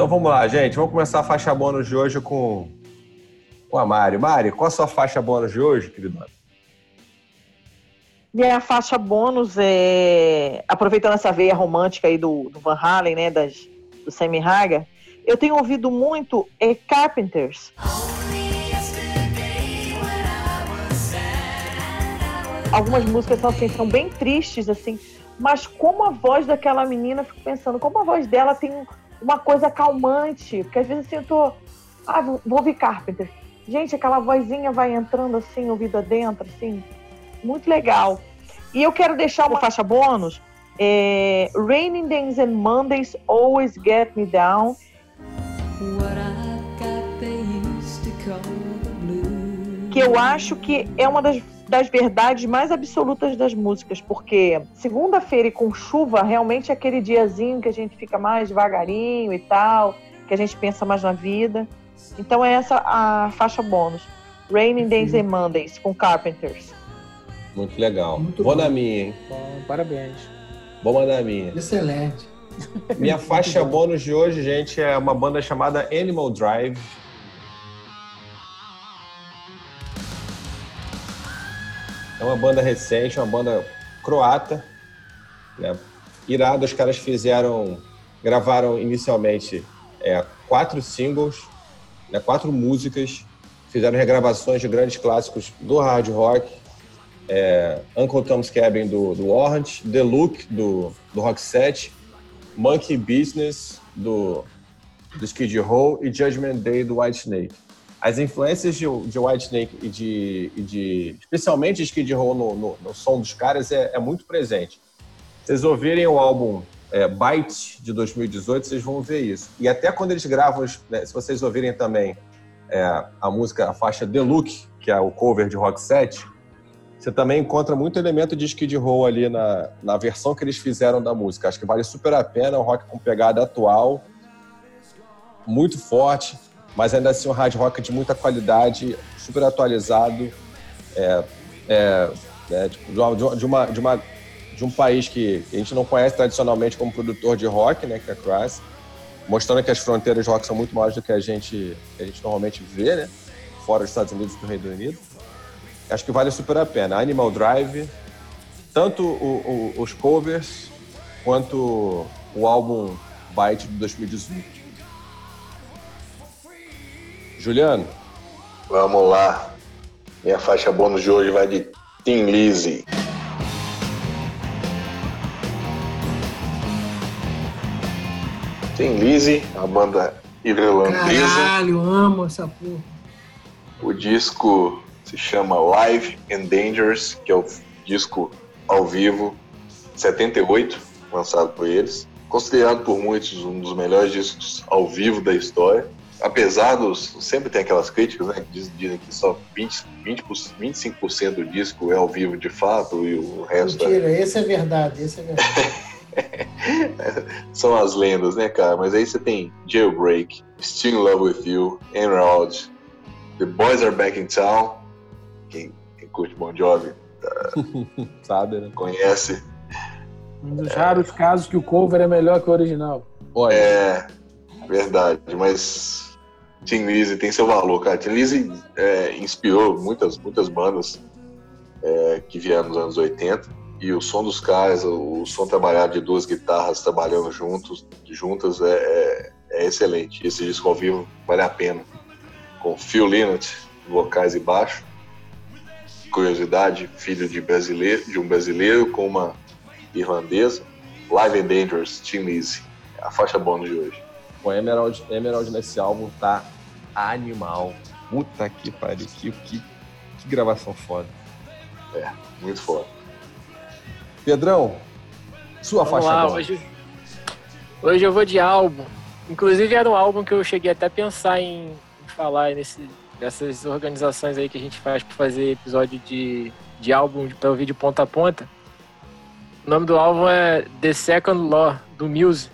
Então vamos lá, gente. Vamos começar a faixa bônus de hoje com, com a Mari. Mari, qual a sua faixa bônus de hoje, queridona? Minha faixa bônus é. Aproveitando essa veia romântica aí do, do Van Halen, né? Das, do Sammy Hagar, eu tenho ouvido muito é, Carpenters. Algumas músicas são, assim, são bem tristes, assim, mas como a voz daquela menina, fico pensando, como a voz dela tem uma coisa calmante, porque às vezes eu tô. Ah, vou, vou ouvir Carpenter. Gente, aquela vozinha vai entrando assim, ouvido adentro, assim, muito legal. E eu quero deixar uma faixa bônus. É, Raining Days and Mondays Always Get Me Down. Que eu acho que é uma das, das verdades mais absolutas das músicas, porque segunda-feira e com chuva realmente é aquele diazinho que a gente fica mais devagarinho e tal, que a gente pensa mais na vida. Então é essa a faixa bônus. Raining Days and Mondays com Carpenters. Muito legal. Muito Vou bom. na minha, hein? Bom, parabéns. Vou mandar a minha. Excelente. Minha faixa bônus de hoje, gente, é uma banda chamada Animal Drive. É uma banda recente, uma banda croata. Né? Irado, os caras fizeram, gravaram inicialmente é, quatro singles, né? quatro músicas, fizeram regravações de grandes clássicos do hard rock é, Uncle Tom's Cabin do, do The Look do, do Rock Set, Monkey Business do, do Skid Row e Judgment Day do White Snake. As influências de, de White Snake e de, e de especialmente Skid Row no, no, no, som dos caras é, é muito presente. Vocês ouvirem o álbum é, Byte de 2018, vocês vão ver isso. E até quando eles gravam, né, se vocês ouvirem também é, a música, a faixa The Look, que é o cover de Rock Set, você também encontra muito elemento de Skid Row ali na, na versão que eles fizeram da música. Acho que vale super a pena, um rock com pegada atual, muito forte, mas ainda assim um hard rock de muita qualidade, super atualizado, é, é, é, de, uma, de, uma, de, um país que a gente não conhece tradicionalmente como produtor de rock, né, que é a Crass, mostrando que as fronteiras rock são muito maiores do que a gente, que a gente normalmente vê, né, fora dos Estados Unidos e do Reino Unido. Acho que vale super a pena. Animal Drive, tanto o, o, os covers quanto o álbum Byte de 2018. Juliano? Vamos lá. Minha faixa bônus de hoje vai de Tim Lizzy. Tim Lizzy, a banda irlandesa. Caralho, amo essa porra. O disco se chama Live and Dangerous, que é o disco ao vivo 78, lançado por eles. Considerado por muitos um dos melhores discos ao vivo da história. Apesar dos. Sempre tem aquelas críticas, né? Que dizem que só 20, 20, 25% do disco é ao vivo de fato e o resto. É Mentira, é... esse é verdade, esse é verdade. *laughs* São as lendas, né, cara? Mas aí você tem Jailbreak, Still in Love with You, Emerald, The Boys Are Back in Town. Quem, quem curte Bon Jovi uh, *laughs* sabe, né? Conhece. Um dos raros casos que o cover é melhor que o original. Olha. É, verdade, mas Tim Lizzy tem seu valor, cara. Tim Lizzy é, inspirou muitas, muitas bandas é, que vieram nos anos 80 e o som dos caras, o, som trabalhado de duas guitarras trabalhando juntos, juntas é, é, é excelente. Esse disco ao vivo vale a pena. Com Phil Lynott, vocais e baixo. Curiosidade, filho de brasileiro, de um brasileiro com uma irlandesa. Live and Dangerous, Tim Lizzy. A faixa bônus de hoje. O Emerald, Emerald nesse álbum tá animal. Puta que pariu, que, que, que gravação foda. É, muito foda. Pedrão, sua Vamos faixa lá, hoje, hoje eu vou de álbum. Inclusive era um álbum que eu cheguei até a pensar em, em falar nesse, nessas organizações aí que a gente faz para fazer episódio de, de álbum para ouvir de ponta a ponta. O nome do álbum é The Second Law, do Muse.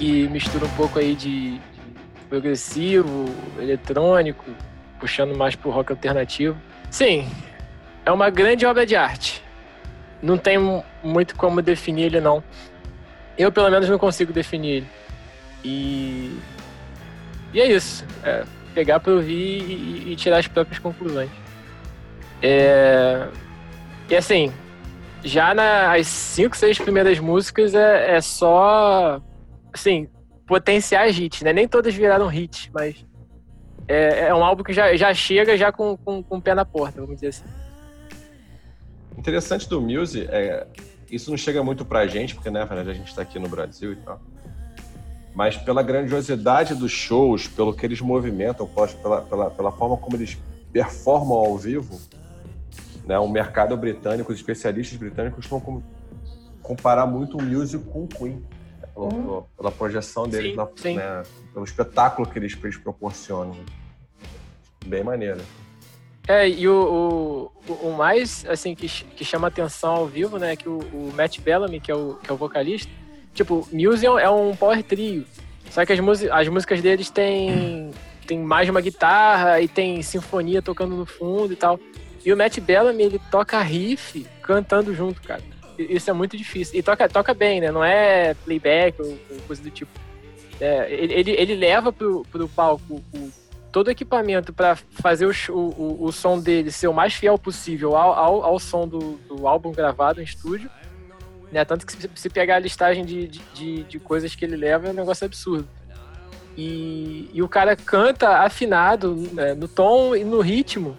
Que mistura um pouco aí de, progressivo, eletrônico, puxando mais pro rock alternativo. Sim, é uma grande obra de arte. Não tem muito como definir ele, não. Eu, pelo menos, não consigo definir ele. E. E é isso. É pegar para ouvir e, e, tirar as próprias conclusões. É... E assim, já nas cinco, seis primeiras músicas é, é só. Assim, potenciais hits, né? Nem todas viraram hits, mas é, é um álbum que já, já chega já com, com, com o pé na porta, vamos dizer assim. Interessante do Muse é isso não chega muito pra gente, porque né, a gente tá aqui no Brasil e tal. Mas pela grandiosidade dos shows, pelo que eles movimentam, pela, pela, pela forma como eles performam ao vivo, né, o mercado britânico, os especialistas britânicos costumam comparar muito o Muse com o Queen. Pela, uhum. pela projeção deles, sim, na, sim. Né, pelo espetáculo que eles, eles proporcionam. Bem maneiro. É, e o, o, o, mais, assim, que, que chama atenção ao vivo, né, é que o, o, Matt Bellamy, que é o, que é o vocalista, tipo, Muse é um power trio, só que as, as músicas deles têm, tem mais uma guitarra e tem sinfonia tocando no fundo e tal. E o Matt Bellamy, ele toca riff cantando junto, cara. Isso é muito difícil. E toca, toca bem, né? Não é playback ou, ou coisa do tipo. É, ele, ele, leva pro, pro palco o, todo o equipamento para fazer o, o, o, som dele ser o mais fiel possível ao, ao, ao som do, do, álbum gravado em estúdio. Né? Tanto que se, se pegar a listagem de, de, de, coisas que ele leva é um negócio absurdo. E, e o cara canta afinado né, no tom e no ritmo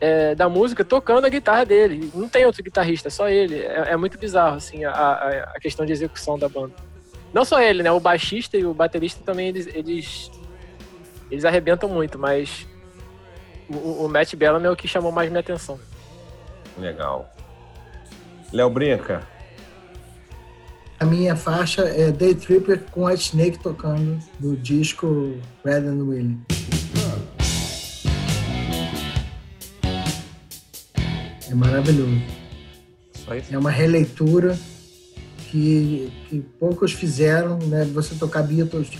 é, da música tocando a guitarra dele. Não tem outro guitarrista, só ele. É, é muito bizarro assim a, a, a, questão de execução da banda. Não só ele, né? O baixista e o baterista também eles, eles eles arrebentam muito, mas o, o Matt Bellamy é o que chamou mais minha atenção. Legal. Léo Brinca. A minha faixa é Day Tripper com a Snake tocando do disco Red and Willie. É maravilhoso. É uma releitura que, que poucos fizeram, né? Você tocar Beatles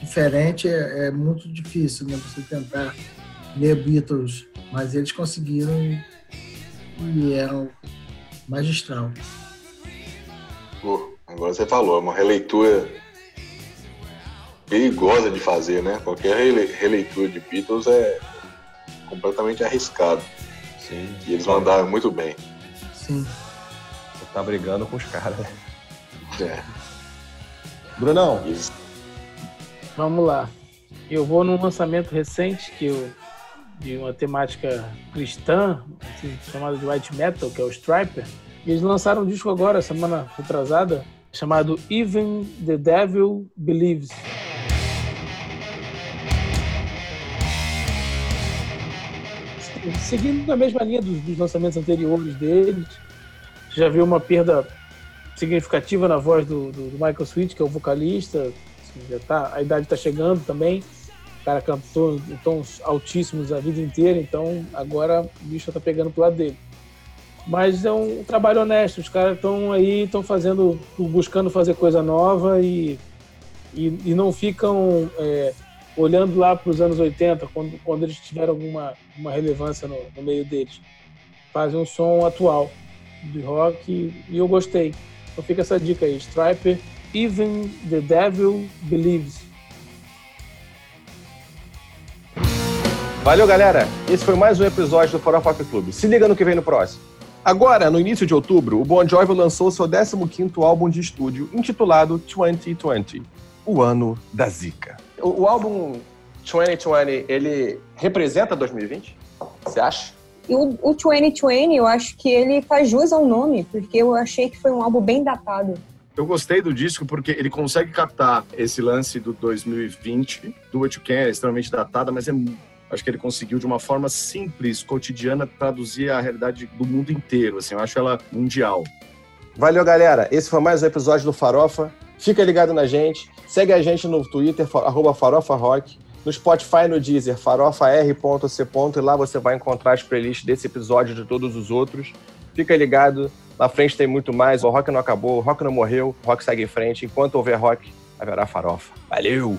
diferente é, é, muito difícil, né? Você tentar ler Beatles, mas eles conseguiram e, e eram magistral. Pô, agora você falou, é uma releitura perigosa de fazer, né? Qualquer releitura de Beatles é completamente arriscado. Sim. E eles mandaram muito bem. Sim. Você tá brigando com os caras, né? É. Brunão. Isso. Vamos lá. Eu vou num lançamento recente que eu, de uma temática cristã, assim, chamada de white metal, que é o Striper. E eles lançaram um disco agora, semana retrasada, chamado Even the Devil Believes. Seguindo a mesma linha dos, dos lançamentos anteriores deles, já viu uma perda significativa na voz do, do, do Michael Sweet, que é o vocalista. Assim, já tá, a idade está chegando também. O cara cantou em tons altíssimos a vida inteira, então agora o bicho está pegando pro lado dele. Mas é um trabalho honesto, os caras estão aí, estão fazendo, buscando fazer coisa nova e, e, e não ficam é, olhando lá para os anos 80, quando, quando eles tiveram alguma uma relevância no, no meio deles. Fazem um som atual de rock e, e eu gostei. Então fica essa dica aí, Striper, Even the Devil Believes. Valeu, galera. Esse foi mais um episódio do Farofa Rock Club. Se liga no que vem no próximo. Agora, no início de outubro, o Bon Jovi lançou seu 15º álbum de estúdio, intitulado 2020, o ano da zica. O, o álbum 2020, ele representa 2020? Você acha? E o, o 2020, eu acho que ele faz jus ao nome, porque eu achei que foi um álbum bem datado. Eu gostei do disco porque ele consegue captar esse lance do 2020, do What You Can, é extremamente datada, mas é acho que ele conseguiu de uma forma simples, cotidiana, traduzir a realidade do mundo inteiro. Assim, eu acho ela mundial. Valeu, galera. Esse foi mais um episódio do Farofa. Fica ligado na gente. Segue a gente no Twitter, arroba Farofa Rock. No Spotify no Deezer, farofar.c. E lá você vai encontrar as playlists desse episódio e de todos os outros. Fica ligado. Na frente tem muito mais. O rock não acabou, o rock não morreu, o rock segue em frente. Enquanto houver rock, haverá farofa. Valeu!